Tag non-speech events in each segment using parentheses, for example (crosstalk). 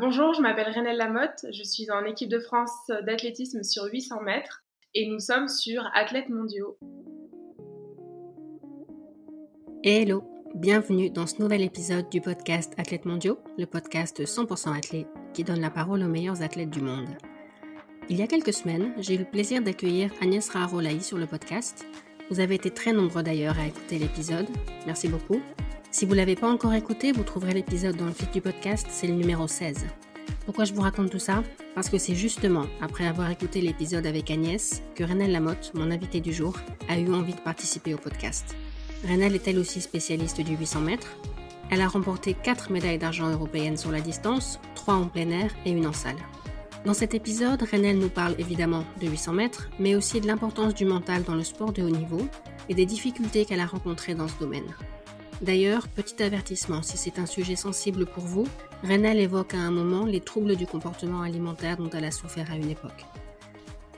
Bonjour, je m'appelle Renelle Lamotte, je suis en équipe de France d'athlétisme sur 800 mètres et nous sommes sur Athlètes mondiaux. Hello, bienvenue dans ce nouvel épisode du podcast Athlètes mondiaux, le podcast 100% athlète qui donne la parole aux meilleurs athlètes du monde. Il y a quelques semaines, j'ai eu le plaisir d'accueillir Agnès Raharolaï sur le podcast. Vous avez été très nombreux d'ailleurs à écouter l'épisode, merci beaucoup. Si vous ne l'avez pas encore écouté, vous trouverez l'épisode dans le feed du podcast, c'est le numéro 16. Pourquoi je vous raconte tout ça? Parce que c'est justement après avoir écouté l'épisode avec Agnès que Renelle Lamotte, mon invitée du jour, a eu envie de participer au podcast. Renelle est elle aussi spécialiste du 800 mètres. Elle a remporté 4 médailles d'argent européennes sur la distance, 3 en plein air et une en salle. Dans cet épisode, Renelle nous parle évidemment de 800 mètres, mais aussi de l'importance du mental dans le sport de haut niveau et des difficultés qu'elle a rencontrées dans ce domaine. D'ailleurs, petit avertissement, si c'est un sujet sensible pour vous, Renal évoque à un moment les troubles du comportement alimentaire dont elle a souffert à une époque.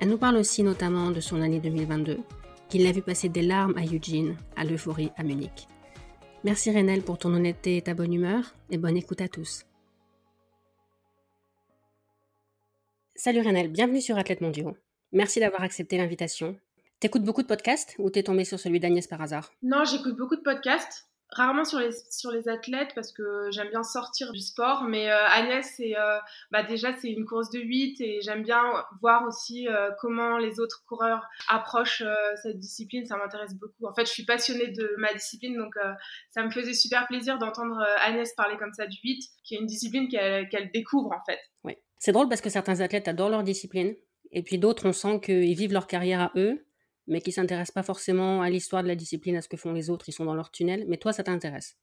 Elle nous parle aussi notamment de son année 2022, qu'il l'a vu passer des larmes à Eugene, à l'euphorie à Munich. Merci Renel pour ton honnêteté et ta bonne humeur, et bonne écoute à tous. Salut Renel, bienvenue sur Athlète Mondiaux. Merci d'avoir accepté l'invitation. T'écoutes beaucoup de podcasts ou t'es tombé sur celui d'Agnès par hasard? Non, j'écoute beaucoup de podcasts rarement sur les, sur les athlètes parce que j'aime bien sortir du sport. Mais euh, Agnès, c'est, euh, bah déjà, c'est une course de 8 et j'aime bien voir aussi euh, comment les autres coureurs approchent cette discipline. Ça m'intéresse beaucoup. En fait, je suis passionnée de ma discipline, donc ça me faisait super plaisir d'entendre Agnès parler comme ça du 8, qui est une discipline qu'elle, découvre en fait. Oui. C'est drôle parce que certains athlètes adorent leur discipline et puis d'autres, on sent qu'ils vivent leur carrière à eux mais qui s'intéressent pas forcément à l'histoire de la discipline, à ce que font les autres, ils sont dans leur tunnel, mais toi, ça t'intéresse?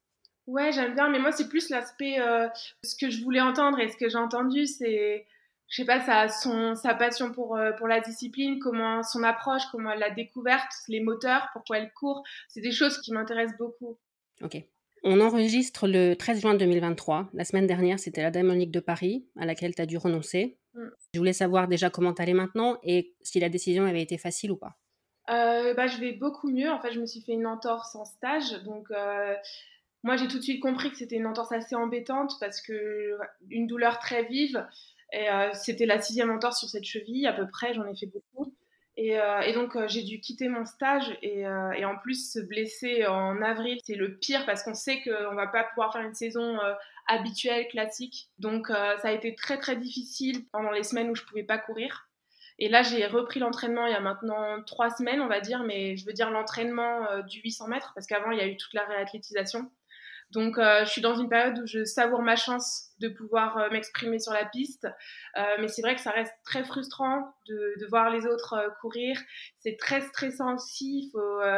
Ouais, j'aime bien, mais moi, c'est plus l'aspect, euh, ce que je voulais entendre et ce que j'ai entendu, c'est, je sais pas, son, sa passion pour, euh, pour la discipline, comment son approche, comment elle l'a découverte, les moteurs, pourquoi elle court, c'est des choses qui m'intéressent beaucoup. Ok. On enregistre le 13 juin 2023. La semaine dernière, c'était la Diamond League de Paris, à laquelle tu as dû renoncer. Mm. Je voulais savoir déjà comment tu allais maintenant et si la décision avait été facile ou pas. Euh, bah, je vais beaucoup mieux. En fait, je me suis fait une entorse en stage. Donc, euh, moi, j'ai tout de suite compris que c'était une entorse assez embêtante parce que une douleur très vive. Et euh, c'était la sixième entorse sur cette cheville, à peu près. J'en ai fait beaucoup. Et, donc, j'ai dû quitter mon stage. Et, et, en plus, se blesser en avril, c'est le pire parce qu'on sait qu'on va pas pouvoir faire une saison habituelle, classique. Donc, ça a été très, très difficile pendant les semaines où je pouvais pas courir. Et là, j'ai repris l'entraînement il y a maintenant trois semaines, on va dire, mais je veux dire l'entraînement euh, du 800 mètres, parce qu'avant, il y a eu toute la réathlétisation. Donc, euh, je suis dans une période où je savoure ma chance de pouvoir euh, m'exprimer sur la piste. mais c'est vrai que ça reste très frustrant de, voir les autres courir. C'est très stressant aussi,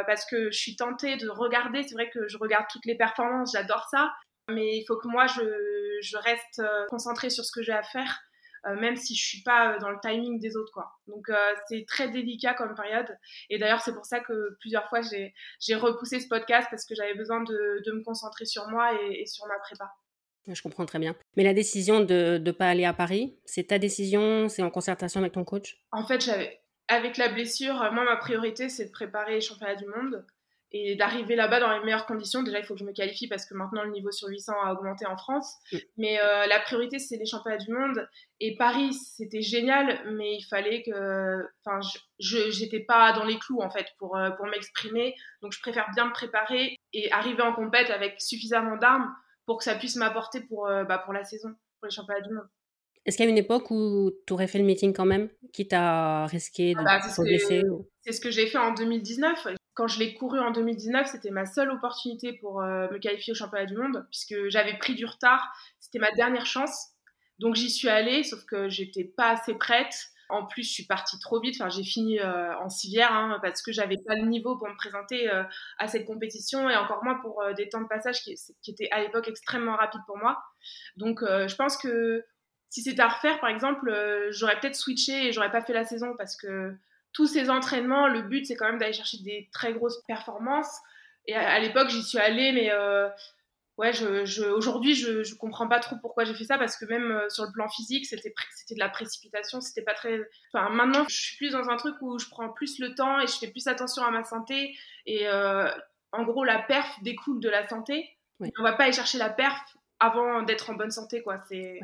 parce que je suis tentée de regarder. C'est vrai que je regarde toutes les performances, j'adore ça. Mais il faut que moi, je reste concentrée sur ce que j'ai à faire euh, même si je suis pas euh, dans le timing des autres quoi. Donc euh, c'est très délicat comme période et d'ailleurs c'est pour ça que plusieurs fois j'ai repoussé ce podcast parce que j'avais besoin de, de, me concentrer sur moi et, sur ma prépa. Je comprends très bien. Mais la décision de ne pas aller à Paris, c'est ta décision, c'est en concertation avec ton coach? En fait, avec la blessure, moi ma priorité c'est de préparer les championnats du monde et d'arriver là-bas dans les meilleures conditions. Déjà, il faut que je me qualifie parce que maintenant le niveau sur 800 a augmenté en France. Mm. Mais euh, la priorité, c'est les championnats du monde. Et Paris, c'était génial, mais il fallait que. Enfin, je j'étais pas dans les clous en fait pour, euh, pour m'exprimer. Donc, je préfère bien me préparer et arriver en compète avec suffisamment d'armes pour que ça puisse m'apporter pour, euh, bah, pour la saison, pour les championnats du monde. Est-ce qu'il y a une époque où tu aurais fait le meeting quand même, quitte à risquer de ah bah, se blesser C'est ce que j'ai fait en 2019 quand je l'ai couru en 2019, c'était ma seule opportunité pour euh, me qualifier au championnat du monde, puisque j'avais pris du retard. C'était ma dernière chance. Donc j'y suis allée, sauf que j'étais pas assez prête. En plus, je suis partie trop vite. Enfin, j'ai fini euh, en civière hein, parce que j'avais pas le niveau pour me présenter euh, à cette compétition et encore moins pour des temps de passage qui, qui étaient à l'époque extrêmement rapides pour moi. Donc, je pense que si c'était à refaire, par exemple, j'aurais peut-être switché et j'aurais pas fait la saison parce que tous ces entraînements, le but c'est quand même d'aller chercher des très grosses performances. Et à, l'époque, j'y suis allée, mais euh, ouais, je, aujourd'hui, je, je comprends pas trop pourquoi j'ai fait ça parce que même euh, sur le plan physique, c'était c'était de la précipitation, c'était pas très. Enfin, maintenant, je suis plus dans un truc où je prends plus le temps et je fais plus attention à ma santé. Et euh, en gros, la perf découle de la santé. On va pas aller chercher la perf avant d'être en bonne santé, quoi. C'est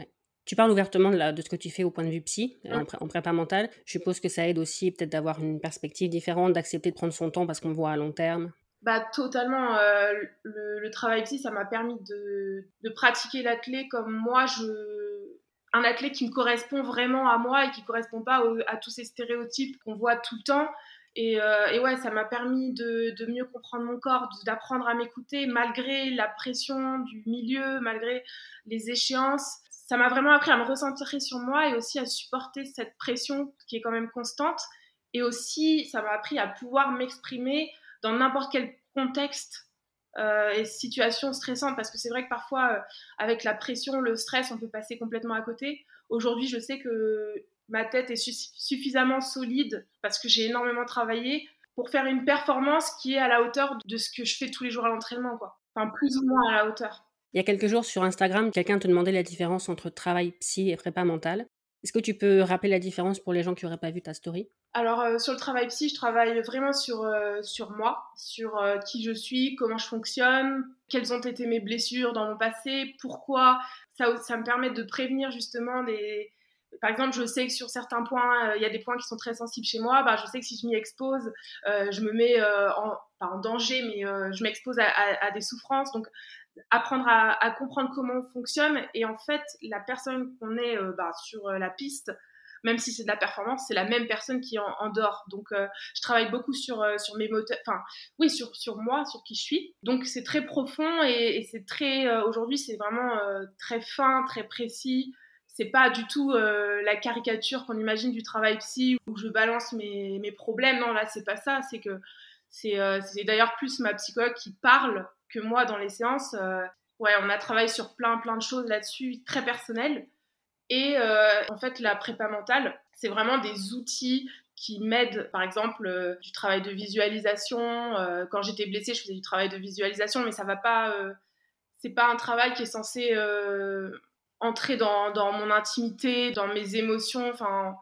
Tu parles ouvertement de, de, ce que tu fais au point de vue psy, en, en, prépa mentale. Je suppose que ça aide aussi peut-être d'avoir une perspective différente, d'accepter de prendre son temps parce qu'on voit à long terme. Bah totalement. Euh, le, travail psy, ça m'a permis de, de pratiquer l'athlète comme moi, je... un athlète qui me correspond vraiment à moi et qui correspond pas à tous ces stéréotypes qu'on voit tout le temps. Et, euh, et ouais, ça m'a permis de, de, mieux comprendre mon corps, d'apprendre à m'écouter malgré la pression du milieu, malgré les échéances. Ça m'a vraiment appris à me recentrer sur moi et aussi à supporter cette pression qui est quand même constante. Et aussi, ça m'a appris à pouvoir m'exprimer dans n'importe quel contexte euh, et situation stressante, parce que c'est vrai que parfois, euh, avec la pression, le stress, on peut passer complètement à côté. Aujourd'hui, je sais que ma tête est suffisamment solide parce que j'ai énormément travaillé pour faire une performance qui est à la hauteur de ce que je fais tous les jours à l'entraînement. Enfin, plus ou moins à la hauteur. Il y a quelques jours sur Instagram, quelqu'un te demandait la différence entre travail psy et prépa mental. Est-ce que tu peux rappeler la différence pour les gens qui n'auraient pas vu ta story? Alors, euh, sur le travail psy, je travaille vraiment sur, euh, sur moi, sur euh, qui je suis, comment je fonctionne, quelles ont été mes blessures dans mon passé, pourquoi. Ça, ça me permet de prévenir justement des. Par exemple, je sais que sur certains points, il y a des points qui sont très sensibles chez moi. Bah, je sais que si je m'y expose, je me mets en danger, mais je m'expose à, à, des souffrances. Donc, apprendre à, comprendre comment on fonctionne. Et en fait, la personne qu'on est euh, bah, sur euh, la piste, même si c'est de la performance, c'est la même personne qui est en. Donc, euh, je travaille beaucoup sur, sur mes moteurs, enfin, oui, sur, sur moi, sur qui je suis. Donc, c'est très profond et, c'est très, aujourd'hui, c'est vraiment très fin, très précis. C'est pas du tout la caricature qu'on imagine du travail psy où je balance mes, mes problèmes. Non, là, c'est pas ça. C'est que c'est d'ailleurs plus ma psychologue qui parle que moi dans les séances. Euh, ouais, on a travaillé sur plein plein de choses là-dessus, très personnelles. Et euh, en fait, la prépa mentale, c'est vraiment des outils qui m'aident, par exemple, euh, du travail de visualisation. quand j'étais blessée, je faisais du travail de visualisation, mais ça va pas. c'est pas un travail qui est censé entrer dans, dans, mon intimité, dans mes émotions. Enfin,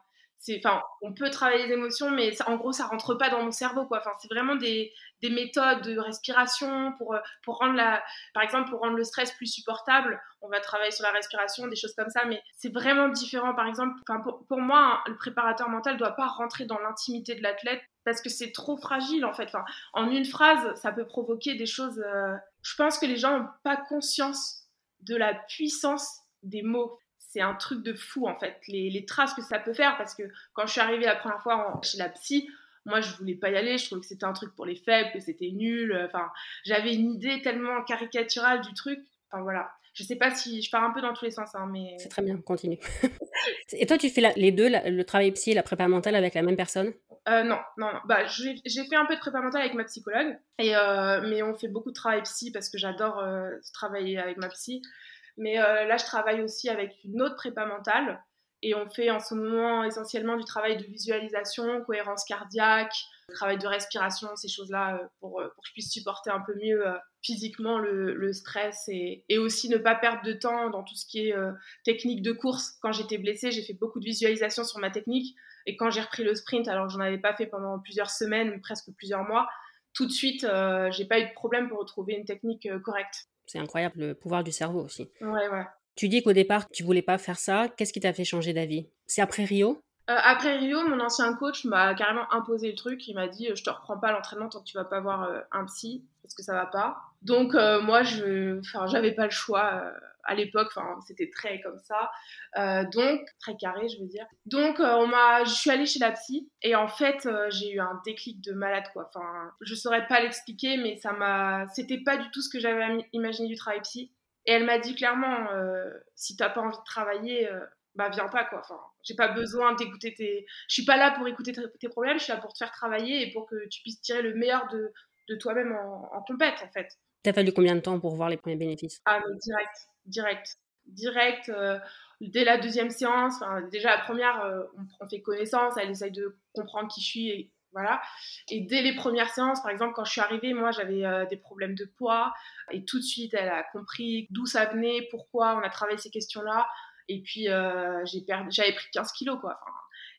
enfin, on peut travailler les émotions, mais en gros, ça rentre pas dans mon cerveau, quoi. Enfin, c'est vraiment des, des, méthodes de respiration pour, euh, pour rendre la, par exemple, pour rendre le stress plus supportable. On va travailler sur la respiration, des choses comme ça, mais c'est vraiment différent. Par exemple, pour, pour, moi, le préparateur mental doit pas rentrer dans l'intimité de l'athlète parce que c'est trop fragile, en fait. En une phrase, ça peut provoquer des choses. Euh, je pense que les gens n'ont pas conscience de la puissance des mots c'est un truc de fou en fait, les, traces que ça peut faire. Parce que quand je suis arrivée la première fois chez la psy, moi je voulais pas y aller, je trouvais que c'était un truc pour les faibles, que c'était nul. Enfin, j'avais une idée tellement caricaturale du truc. Enfin voilà. Je sais pas si je pars un peu dans tous les sens, hein, mais. C'est très bien, continue. (laughs) et toi, tu fais les deux, le travail psy et la prépa mentale avec la même personne? Euh, non, non, non. Bah, j'ai fait un peu de prépa mentale avec ma psychologue, et, euh, mais on fait beaucoup de travail psy parce que j'adore euh, travailler avec ma psy. Mais euh, là, je travaille aussi avec une autre prépa mentale. Et on fait en ce moment essentiellement du travail de visualisation, cohérence cardiaque, travail de respiration, ces choses-là, euh, pour, euh, pour, que je puisse supporter un peu mieux physiquement le, stress et, aussi ne pas perdre de temps dans tout ce qui est technique de course. Quand j'étais blessée, j'ai fait beaucoup de visualisation sur ma technique. Et quand j'ai repris le sprint, alors j'en avais pas fait pendant plusieurs semaines, presque plusieurs mois, tout de suite, j'ai pas eu de problème pour retrouver une technique correcte. C'est incroyable le pouvoir du cerveau aussi. Ouais, ouais. Tu dis qu'au départ, tu voulais pas faire ça. Qu'est-ce qui t'a fait changer d'avis? C'est après Rio? Euh, Après Rio, mon ancien coach m'a carrément imposé le truc. Il m'a dit Je te reprends pas l'entraînement tant que tu vas pas voir euh, un psy, parce que ça va pas. Donc, euh, moi, je j'avais pas le choix à l'époque, enfin, c'était très comme ça. Euh, donc, très carré, je veux dire. Donc, euh, on m'a, je suis allée chez la psy et en fait, euh, j'ai eu un déclic de malade, quoi. Enfin, je saurais pas l'expliquer, mais ça m'a, c'était pas du tout ce que j'avais imaginé du travail psy. Et elle m'a dit clairement, si t'as pas envie de travailler, bah viens pas, quoi. Enfin, j'ai pas besoin d'écouter tes, je suis pas là pour écouter tes problèmes, je suis là pour te faire travailler et pour que tu puisses tirer le meilleur de, de toi-même en, en compète, en fait. T'as fallu combien de temps pour voir les premiers bénéfices? Ah, mais direct direct. Direct, euh, dès la deuxième séance, déjà la première, euh, on, fait connaissance, elle essaye de comprendre qui je suis, et voilà. Et dès les premières séances, par exemple, quand je suis arrivée, moi j'avais euh, des problèmes de poids, et tout de suite elle a compris d'où ça venait, pourquoi, on a travaillé ces questions-là, et puis j'avais pris 15 kilos, quoi.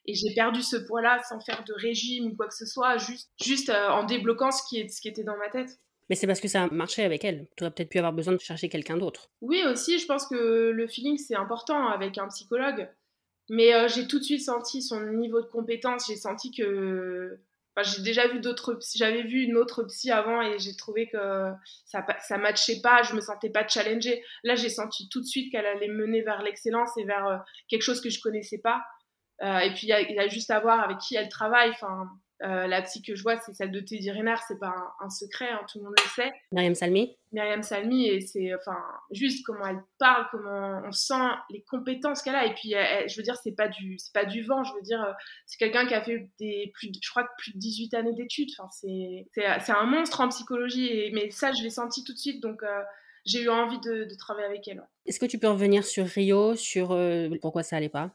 et j'ai perdu ce poids-là sans faire de régime ou quoi que ce soit, juste, en débloquant ce qui était dans ma tête. Mais c'est parce que ça a marché avec elle. Tu aurais peut-être pu avoir besoin de chercher quelqu'un d'autre. Oui, aussi, je pense que le feeling, c'est important avec un psychologue. Mais euh, j'ai tout de suite senti son niveau de compétence. J'ai senti que. Enfin, j'ai déjà vu d'autres. J'avais vu une autre psy avant et j'ai trouvé que ça ça matchait pas. Je me sentais pas challengée. Là, j'ai senti tout de suite qu'elle allait mener vers l'excellence et vers euh, quelque chose que je connaissais pas. Euh, et puis, il y, a juste à voir avec qui elle travaille. Enfin, euh, la psy que je vois, c'est celle de Teddy Riner, c'est pas un, secret, hein, tout le monde le sait. Myriam Salmi Myriam Salmi, et c'est enfin, juste comment elle parle, comment on sent les compétences qu'elle a. Et puis, je veux dire, c'est pas, du, pas du vent, je veux dire, euh, c'est quelqu'un qui a fait des, plus, je crois que plus de 18 années d'études. Enfin, c'est un monstre en psychologie, et, mais ça, je l'ai senti tout de suite, donc euh, j'ai eu envie de, travailler avec elle. Est-ce que tu peux revenir sur Rio, sur pourquoi ça allait pas?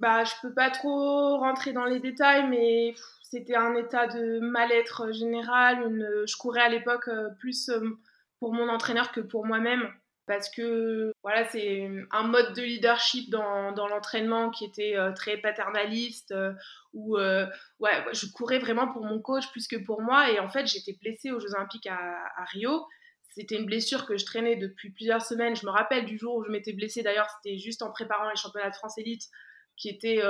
Bah, je peux pas trop rentrer dans les détails, mais c'était un état de mal-être général. Une, je courais à l'époque euh, plus euh, pour mon entraîneur que pour moi-même parce que voilà, c'est un mode de leadership dans, l'entraînement qui était euh, très paternaliste, ouais, je courais vraiment pour mon coach plus que pour moi. Et en fait, j'étais blessée aux Jeux Olympiques à, à Rio. C'était une blessure que je traînais depuis plusieurs semaines. Je me rappelle du jour où je m'étais blessée, d'ailleurs, c'était juste en préparant les championnats de France élite, qui était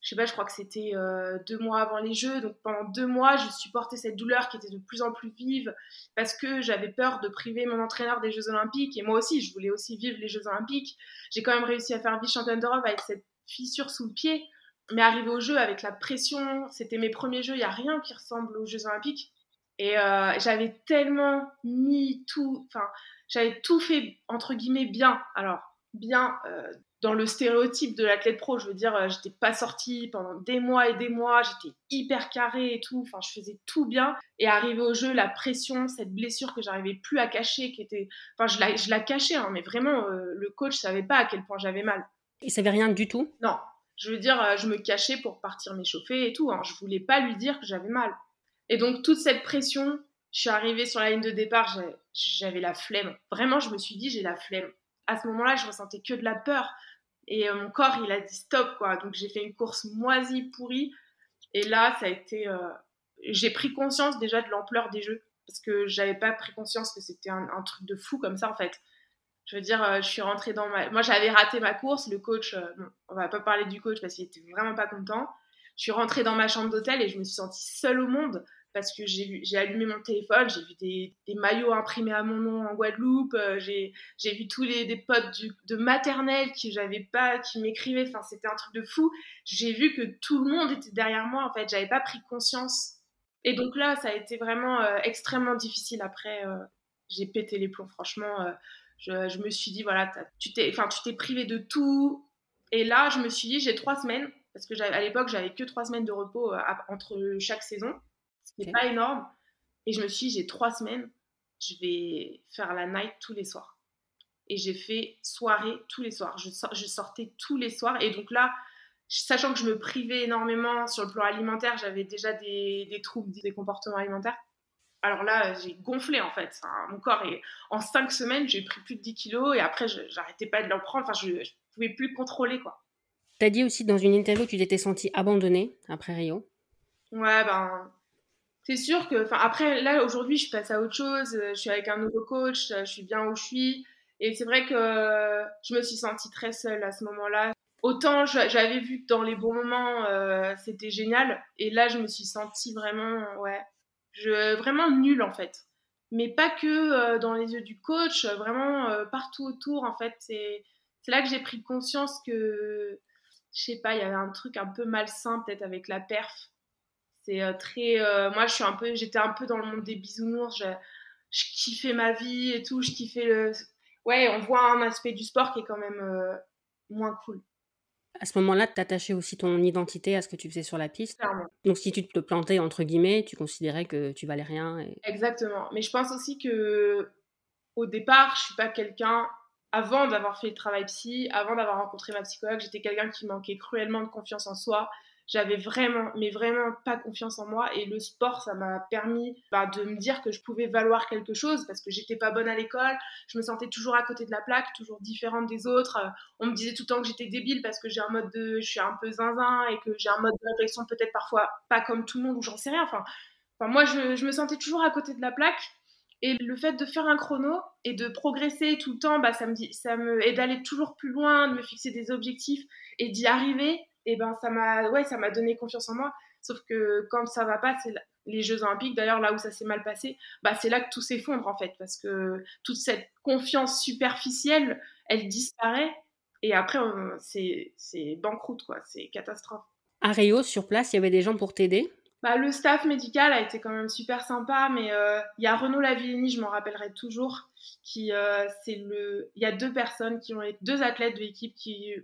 je sais pas, je crois que c'était euh, deux mois avant les Jeux. Donc pendant deux mois, je supportais cette douleur qui était de plus en plus vive parce que j'avais peur de priver mon entraîneur des Jeux Olympiques. Et moi aussi, je voulais aussi vivre les Jeux Olympiques. J'ai quand même réussi à faire vice-championne d'Europe avec cette fissure sous le pied. Mais arrivé aux Jeux avec la pression, c'était mes premiers Jeux, il n'y a rien qui ressemble aux Jeux Olympiques. Et euh, j'avais tellement mis tout, enfin, j'avais tout fait, entre guillemets, bien. Alors, bien euh, dans le stéréotype de l'athlète pro. Je veux dire, euh, j'étais pas sortie pendant des mois et des mois, j'étais hyper carrée et tout. Enfin, je faisais tout bien. Et arrivé au jeu, la pression, cette blessure que j'arrivais plus à cacher, qui était, enfin, je la, je la cachais, hein, mais vraiment, euh, le coach savait pas à quel point j'avais mal. Il savait rien du tout? Non. Je veux dire, je me cachais pour partir m'échauffer et tout. Hein. Je voulais pas lui dire que j'avais mal. Et donc, toute cette pression, je suis arrivée sur la ligne de départ, j'avais la flemme. Vraiment, je me suis dit, j'ai la flemme à ce moment-là, je ressentais que de la peur. Et euh, mon corps, il a dit stop, quoi. Donc j'ai fait une course moisie, pourrie. Et là, ça a été. Euh, j'ai pris conscience déjà de l'ampleur des jeux. Parce que j'avais pas pris conscience que c'était un, truc de fou comme ça, en fait. Je veux dire, euh, je suis rentrée dans ma. Moi, j'avais raté ma course. Le coach, bon, on va pas parler du coach parce qu'il était vraiment pas content. Je suis rentrée dans ma chambre d'hôtel et je me suis sentie seule au monde parce que j'ai allumé mon téléphone, j'ai vu des, maillots imprimés à mon nom en Guadeloupe, euh, j'ai vu tous les potes de maternelle qui j'avais pas, qui m'écrivaient, enfin c'était un truc de fou. J'ai vu que tout le monde était derrière moi, en fait, j'avais pas pris conscience. Et donc là, ça a été vraiment euh, extrêmement difficile. Après, euh, j'ai pété les plombs, franchement. Je, me suis dit, voilà, tu t'es privé de tout. Et là, je me suis dit, j'ai trois semaines, parce que à l'époque, j'avais que trois semaines de repos entre chaque saison n'est pas énorme. Et je me suis dit, j'ai trois semaines, je vais faire la night tous les soirs. Et j'ai fait soirée tous les soirs. Je, je, sortais tous les soirs. Et donc là, sachant que je me privais énormément sur le plan alimentaire, j'avais déjà des, des, troubles des comportements alimentaires. Alors là, j'ai gonflé en fait. mon corps est en cinq semaines, j'ai pris plus de 10 kilos et après, j'arrêtais pas de l'en prendre. Enfin, je, ne pouvais plus contrôler quoi. Tu as dit aussi dans une interview que tu t'étais sentie abandonnée après Rio. Ouais, ben c'est sûr que, enfin, après, là, aujourd'hui, je passe à autre chose. Euh, je suis avec un nouveau coach, euh, je suis bien où je suis. Et c'est vrai que je me suis sentie très seule à ce moment-là. Autant j'avais vu que dans les bons moments, euh, c'était génial. Et là, je me suis sentie vraiment, ouais, je, vraiment nulle en fait. Mais pas que dans les yeux du coach, vraiment partout autour en fait. C'est là que j'ai pris conscience que, je sais pas, il y avait un truc un peu malsain peut-être avec la perf c'est euh, très. Euh, moi, je suis un peu, j'étais un peu dans le monde des bisounours. Je, je kiffais ma vie et tout. Je kiffais le. Ouais, on voit un aspect du sport qui est quand même euh, moins cool. À ce moment-là, tu attachais aussi ton identité à ce que tu faisais sur la piste. Donc, si tu te plantais, entre guillemets, tu considérais que tu valais rien. Exactement. Mais je pense aussi que au départ, je suis pas quelqu'un. Avant d'avoir fait le travail psy, avant d'avoir rencontré ma psychologue, j'étais quelqu'un qui manquait cruellement de confiance en soi j'avais vraiment, mais vraiment pas confiance en moi. Et le sport, ça m'a permis bah, de me dire que je pouvais valoir quelque chose parce que j'étais pas bonne à l'école. Je me sentais toujours à côté de la plaque, toujours différente des autres. On me disait tout le temps que j'étais débile parce que j'ai un mode de, je suis un peu zinzin et que j'ai un mode de réflexion peut-être parfois pas comme tout le monde ou j'en sais rien. Enfin, enfin moi, je, me sentais toujours à côté de la plaque. Et le fait de faire un chrono et de progresser tout le temps, bah, ça me ça me, et d'aller toujours plus loin, de me fixer des objectifs et d'y arriver, et ben ça m'a, ouais, ça m'a donné confiance en moi. Sauf que quand ça va pas, c'est les Jeux Olympiques, d'ailleurs là où ça s'est mal passé, bah c'est là que tout s'effondre en fait, parce que toute cette confiance superficielle, elle disparaît, et après c'est banqueroute quoi, c'est catastrophe. À Rio, sur place, il y avait des gens pour t'aider? Bah, le staff médical a été quand même super sympa, mais euh, il y a Renaud Lavillenie, je m'en rappellerai toujours, qui euh, c'est le, il y a deux personnes qui ont été deux athlètes de l'équipe qui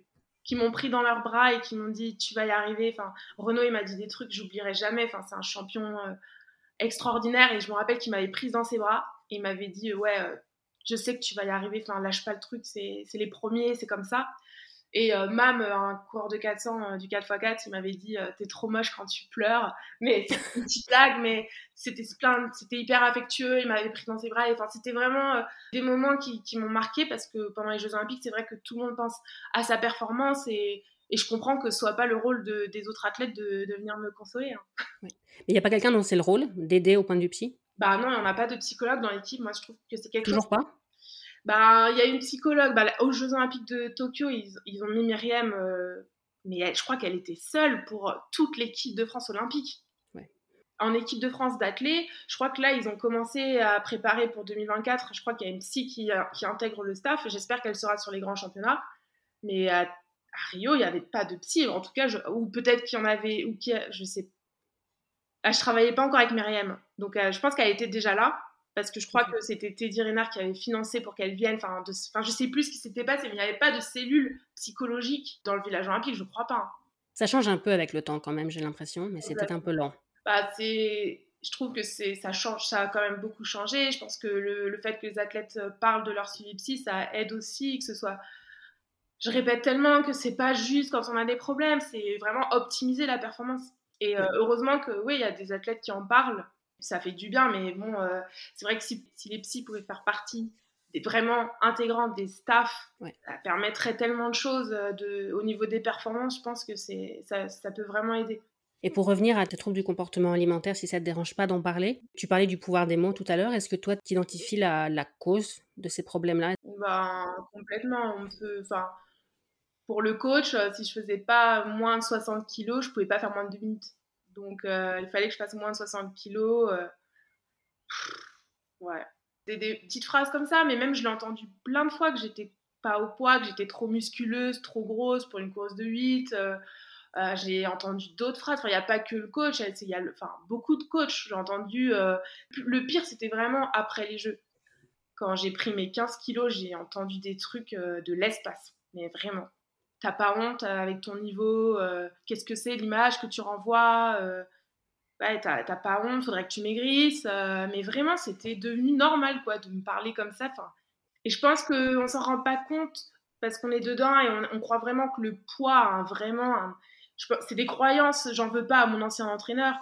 qui m'ont pris dans leurs bras et qui m'ont dit tu vas y arriver. Enfin, Renaud il m'a dit des trucs que j'oublierai jamais. Enfin, c'est un champion euh, extraordinaire et je me rappelle qu'il m'avait prise dans ses bras et il m'avait dit ouais, je sais que tu vas y arriver. Enfin, lâche pas le truc, c'est les premiers, c'est comme ça. Et euh, Mam, un coureur de 400 euh, du 4x4, il m'avait dit euh, T'es trop moche quand tu pleures. Mais c'est une petite blague, mais c'était c'était hyper affectueux. Il m'avait pris dans ses bras. Enfin, c'était vraiment des moments qui, qui m'ont marqué parce que pendant les Jeux Olympiques, c'est vrai que tout le monde pense à sa performance et, et je comprends que ce soit pas le rôle de, des autres athlètes de, de venir me consoler. Hein. Mais il n'y a pas quelqu'un dont c'est le rôle d'aider au point vue psy? Bah non, il n'y en a pas de psychologue dans l'équipe. Moi, je trouve que c'est quelque Toujours chose. pas? Bah, il y a une psychologue. Bah, aux Jeux Olympiques de Tokyo, ils, ils ont mis Myriam, euh, mais je crois qu'elle était seule pour toute l'équipe de France olympique. En équipe de France d'athlètes, je crois que là, ils ont commencé à préparer pour 2024. Je crois qu'il y a une psy qui, euh, qui intègre le staff. J'espère qu'elle sera sur les grands championnats. Mais à, Rio, il n'y avait pas de psy. En tout cas, ou peut-être qu'il y en avait, ou qui, je sais. Ah, je travaillais pas encore avec Myriam. Donc, euh, je pense qu'elle était déjà là parce que je crois que c'était Teddy Renard qui avait financé pour qu'elle vienne. Enfin, de, enfin, je sais plus ce qui s'était passé, mais il n'y avait pas de cellule psychologique dans le village olympique, je crois pas. Ça change un peu avec le temps quand même, j'ai l'impression, mais c'est peut-être un peu lent. Bah, c'est, je trouve que c'est, ça change, ça a quand même beaucoup changé. Je pense que le, le fait que les athlètes euh, parlent de leur suivi psy, ça aide aussi, que ce soit. Je répète tellement que c'est pas juste quand on a des problèmes, c'est vraiment optimiser la performance. Et euh, heureusement que oui, il y a des athlètes qui en parlent ça fait du bien, mais bon, euh, c'est vrai que si, les psys pouvaient faire partie des, vraiment intégrantes des staffs, ça permettrait tellement de choses euh, de, au niveau des performances, je pense que ça, ça peut vraiment aider. Et pour revenir à tes troubles du comportement alimentaire, si ça ne te dérange pas d'en parler, tu parlais du pouvoir des mots tout à l'heure. Est-ce que toi, tu identifies la, la, cause de ces problèmes-là? Ben, Complètement. On peut, pour le coach, euh, si je faisais pas moins de 60 kilos, je pouvais pas faire moins de 2 minutes. Donc, euh, il fallait que je fasse moins de 60 kilos. Euh, ouais. Des, des, petites phrases comme ça, mais même je l'ai entendu plein de fois que j'étais pas au poids, que j'étais trop musculeuse, trop grosse pour une course de 8. Euh, j'ai entendu d'autres phrases. il n'y a pas que le coach, il y a enfin, beaucoup de coachs. J'ai entendu. le pire, c'était vraiment après les jeux. Quand j'ai pris mes 15 kilos, j'ai entendu des trucs de l'espace. Mais vraiment t'as pas honte euh, avec ton niveau, euh, qu'est-ce que c'est l'image que tu renvoies, euh, ouais, t'as pas honte, faudrait que tu maigrisses, mais vraiment c'était devenu normal quoi de me parler comme ça. Et je pense qu'on s'en rend pas compte parce qu'on est dedans et on, croit vraiment que le poids, vraiment, c'est des croyances, j'en veux pas à mon ancien entraîneur,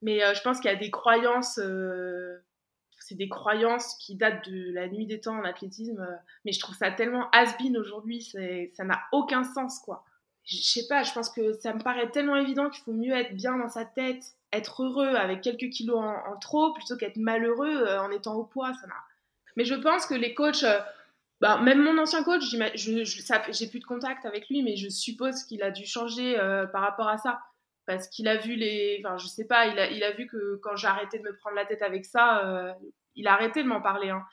mais je pense qu'il y a des croyances c'est des croyances qui datent de la nuit des temps en athlétisme, euh, mais je trouve ça tellement has-been aujourd'hui, ça n'a aucun sens, quoi. Je sais pas, je pense que ça me paraît tellement évident qu'il faut mieux être bien dans sa tête, être heureux avec quelques kilos en, trop, plutôt qu'être malheureux euh, en étant au poids, ça. Mais je pense que les coachs, euh, bah, même mon ancien coach, j'ai plus de contact avec lui, mais je suppose qu'il a dû changer par rapport à ça parce qu'il a vu les. Enfin, je sais pas, il a, il a vu que quand j'ai arrêté de me prendre la tête avec ça, euh, il a arrêté de m'en parler. Hein.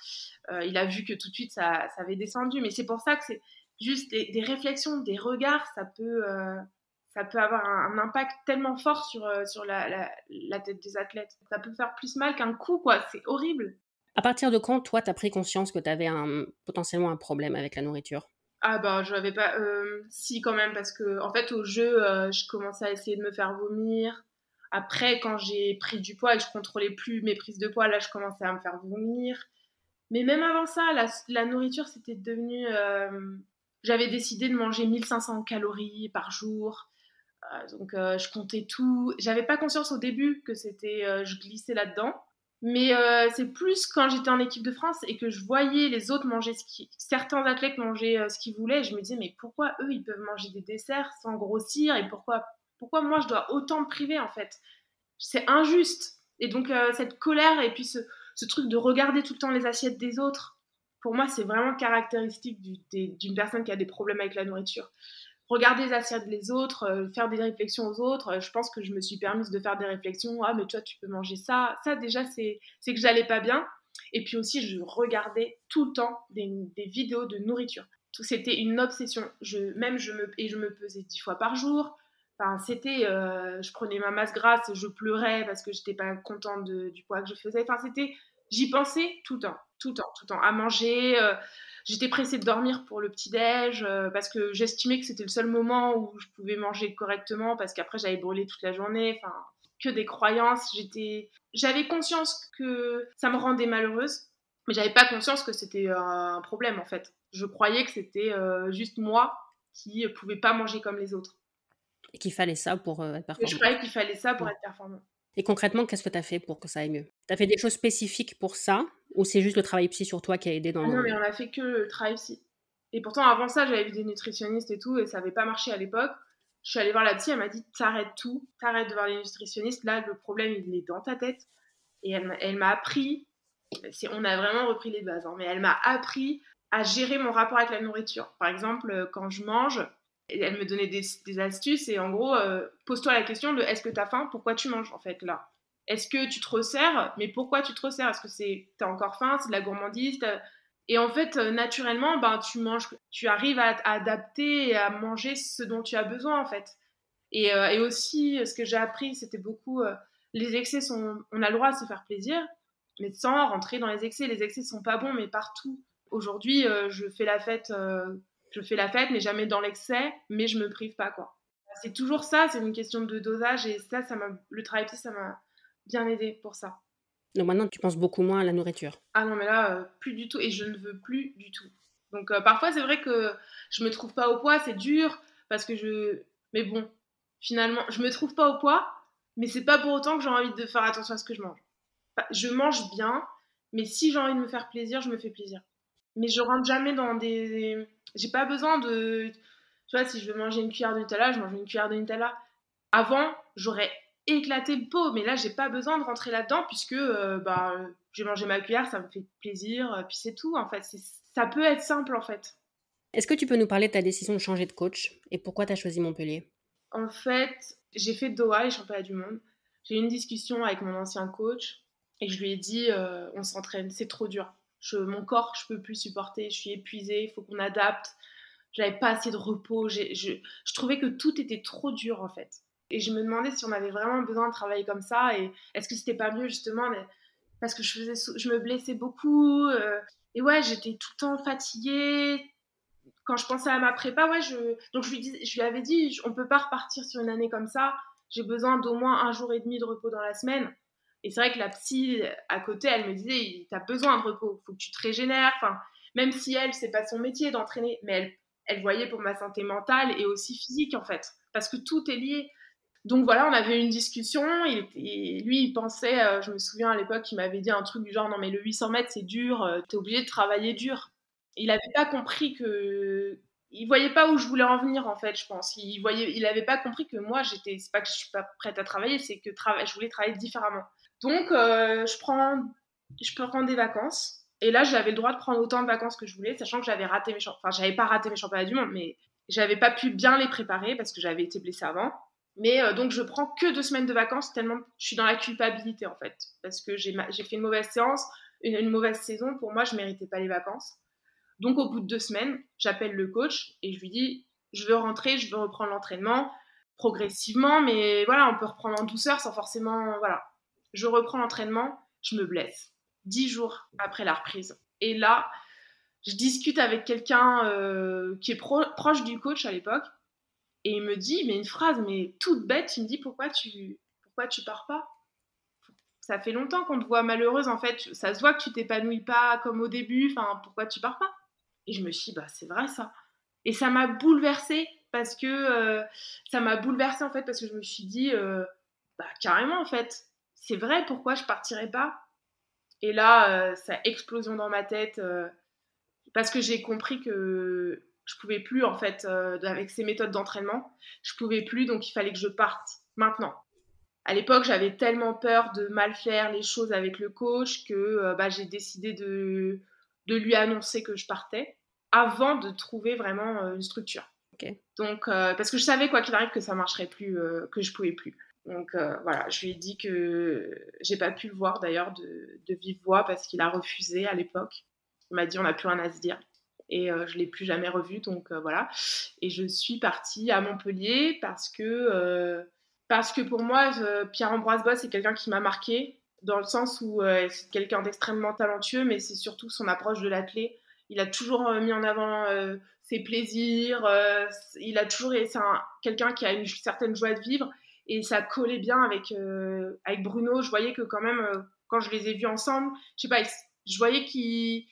Euh, il a vu que tout de suite ça, ça avait descendu. Mais c'est pour ça que c'est juste des, réflexions, des regards, ça peut, euh, ça peut avoir un, impact tellement fort sur, sur la, la, la, tête des athlètes. Ça peut faire plus mal qu'un coup, quoi. C'est horrible. À partir de quand, toi, tu as pris conscience que tu avais un, potentiellement un problème avec la nourriture? Ah bah je n'avais pas... Euh, si quand même, parce que en fait au jeu, euh, je commençais à essayer de me faire vomir. Après, quand j'ai pris du poids et que je contrôlais plus mes prises de poids, là je commençais à me faire vomir. Mais même avant ça, la, nourriture c'était devenu... Euh, j'avais décidé de manger 1500 calories par jour. donc je comptais tout. J'avais pas conscience au début que c'était... je glissais là-dedans. Mais euh, c'est plus quand j'étais en équipe de France et que je voyais les autres manger ce. Certains athlètes manger euh, ce qu'ils voulaient. Je me disais, mais pourquoi eux, ils peuvent manger des desserts sans grossir Et pourquoi, pourquoi moi, je dois autant me priver, en fait? C'est injuste. Et donc, euh, cette colère et puis ce truc de regarder tout le temps les assiettes des autres, pour moi, c'est vraiment caractéristique d'une personne qui a des problèmes avec la nourriture. Regarder les assiettes des autres, euh, faire des réflexions aux autres, euh, je pense que je me suis permise de faire des réflexions. Ah, mais toi, tu peux manger ça. Ça, déjà, c'est que j'allais pas bien. Et puis aussi, je regardais tout le temps des, vidéos de nourriture. C'était une obsession. Je, même je me, et je me pesais dix fois par jour. Enfin, c'était, euh, je prenais ma masse grasse, je pleurais parce que j'étais pas contente du poids que je faisais. Enfin, c'était, j'y pensais tout le temps, tout le temps, tout le temps, à manger. Euh, j'étais pressée de dormir pour le petit déj euh, parce que j'estimais que c'était le seul moment où je pouvais manger correctement parce qu'après j'avais brûlé toute la journée. Enfin, que des croyances. J'étais, j'avais conscience que ça me rendait malheureuse, mais j'avais pas conscience que c'était un problème en fait. Je croyais que c'était juste moi qui pouvais pas manger comme les autres. Et qu'il fallait ça pour euh, être performant. je croyais qu'il fallait ça pour être performant. Et concrètement, qu'est-ce que tu as fait pour que ça aille mieux? Tu as fait des choses spécifiques pour ça ou c'est juste le travail psy sur toi qui a aidé dans ah Non, mais on a fait que le travail psy. Et pourtant, avant ça, j'avais vu des nutritionnistes et tout, et ça n'avait pas marché à l'époque. Je suis allée voir la psy, elle m'a dit T'arrêtes tout, t'arrêtes de voir les nutritionnistes, là, le problème, il est dans ta tête. Et elle, m'a appris, on a vraiment repris les bases, hein, mais elle m'a appris à gérer mon rapport avec la nourriture. Par exemple, quand je mange, elle me donnait des, astuces et en gros, euh, pose-toi la question de est-ce que tu as faim? Pourquoi tu manges en fait là? Est-ce que tu te resserres? Mais pourquoi tu te resserres? Est-ce que c'est as encore faim? C'est de la gourmandise? Et en fait, euh, naturellement, ben, tu manges, tu arrives à, adapter et à manger ce dont tu as besoin en fait. Et, euh, et aussi, ce que j'ai appris, c'était beaucoup les excès sont, on a le droit de se faire plaisir, mais sans rentrer dans les excès. Les excès sont pas bons, mais partout. Aujourd'hui, je fais la fête je fais la fête, mais jamais dans l'excès, mais je me prive pas, quoi. C'est toujours ça, c'est une question de dosage, et ça, ça le travail psy, ça m'a bien aidé pour ça. Donc maintenant, tu penses beaucoup moins à la nourriture Ah non, mais là, euh, plus du tout, et je ne veux plus du tout. Donc euh, parfois, c'est vrai que je me trouve pas au poids, c'est dur, parce que je... Mais bon, finalement, je me trouve pas au poids, mais c'est pas pour autant que j'ai envie de faire attention à ce que je mange. je mange bien, mais si j'ai envie de me faire plaisir, je me fais plaisir. Mais je rentre jamais dans des j'ai pas besoin de. Tu vois, si je veux manger une cuillère de Nutella, je mange une cuillère de Nutella. Avant, j'aurais éclaté le pot, mais là, j'ai pas besoin de rentrer là-dedans puisque euh, bah, j'ai mangé ma cuillère, ça me fait plaisir, euh, puis c'est tout. En fait, ça peut être simple en fait. Est-ce que tu peux nous parler de ta décision de changer de coach et pourquoi tu as choisi Montpellier? En fait, j'ai fait Doha, les championnats du monde. J'ai eu une discussion avec mon ancien coach et je lui ai dit euh, on s'entraîne, c'est trop dur mon corps, je peux plus supporter, je suis épuisée, il faut qu'on adapte. J'avais pas assez de repos, je, trouvais que tout était trop dur en fait. Et je me demandais si on avait vraiment besoin de travailler comme ça et est-ce que c'était pas mieux justement parce que je, faisais, je me blessais beaucoup. Euh, et ouais, j'étais tout le temps fatiguée. Quand je pensais à ma prépa, ouais, je, donc je lui, je lui avais dit, on peut pas repartir sur une année comme ça. J'ai besoin d'au moins un jour et demi de repos dans la semaine. Et c'est vrai que la psy à côté, elle me disait, tu as besoin de repos, faut que tu te régénères. Enfin, même si elle, c'est pas son métier d'entraîner, mais elle, elle voyait pour ma santé mentale et aussi physique en fait, parce que tout est lié. Donc voilà, on avait une discussion. et lui, il pensait, euh, je me souviens à l'époque, il m'avait dit un truc du genre non mais le 800 mètres c'est dur, euh, t'es obligé de travailler dur. Il n'avait pas compris que, il voyait pas où je voulais en venir en fait, je pense. Il voyait, il avait pas compris que moi j'étais, c'est pas que je suis pas prête à travailler, c'est que je voulais travailler différemment. Donc, euh, je, prends, je prendre des vacances. Et là, j'avais le droit de prendre autant de vacances que je voulais, sachant que j'avais raté mes Enfin, j'avais pas raté mes championnats du monde, mais j'avais pas pu bien les préparer parce que j'avais été blessée avant. Mais euh, donc, je prends que deux semaines de vacances tellement je suis dans la culpabilité en fait. Parce que j'ai fait une mauvaise séance, une, mauvaise saison. Pour moi, je méritais pas les vacances. Donc, au bout de deux semaines, j'appelle le coach et je lui dis Je veux rentrer, je veux reprendre l'entraînement progressivement, mais voilà, on peut reprendre en douceur sans forcément. Voilà je reprends l'entraînement, je me blesse. Dix jours après la reprise. Et là, je discute avec quelqu'un euh, qui est proche du coach à l'époque. Et il me dit, mais une phrase, mais toute bête, il me dit, pourquoi tu, pourquoi pars pas? Ça fait longtemps qu'on te voit malheureuse, en fait. Ça se voit que tu t'épanouis pas comme au début. Enfin, pourquoi tu pars pas? Et je me suis dit, bah, c'est vrai ça. Et ça m'a bouleversée parce que euh, ça m'a bouleversée en fait parce que je me suis dit, euh, bah, carrément en fait, c'est vrai, pourquoi je partirais pas? Et là, euh, ça explosion dans ma tête euh, parce que j'ai compris que je pouvais plus en fait euh, avec ces méthodes d'entraînement, je pouvais plus donc il fallait que je parte maintenant. à l'époque, j'avais tellement peur de mal faire les choses avec le coach que bah, j'ai décidé de, de lui annoncer que je partais avant de trouver vraiment une structure. Donc, parce que je savais quoi qu'il arrive que ça marcherait plus, que je pouvais plus. Donc voilà, je lui ai dit que j'ai pas pu le voir d'ailleurs de, vive voix parce qu'il a refusé à l'époque. Il m'a dit on n'a plus rien à se dire et euh, je l'ai plus jamais revu. Donc euh, voilà. Et je suis partie à Montpellier parce que, euh, parce que pour moi, Pierre-Ambroise Boss, c'est quelqu'un qui m'a marqué dans le sens où c'est quelqu'un d'extrêmement talentueux, mais c'est surtout son approche de l'athlète. Il a toujours mis en avant ses plaisirs, il a toujours c'est quelqu'un qui a une certaine joie de vivre et ça collait bien avec, avec Bruno. Je voyais que quand même, quand je les ai vus ensemble, je sais pas, je voyais qu'il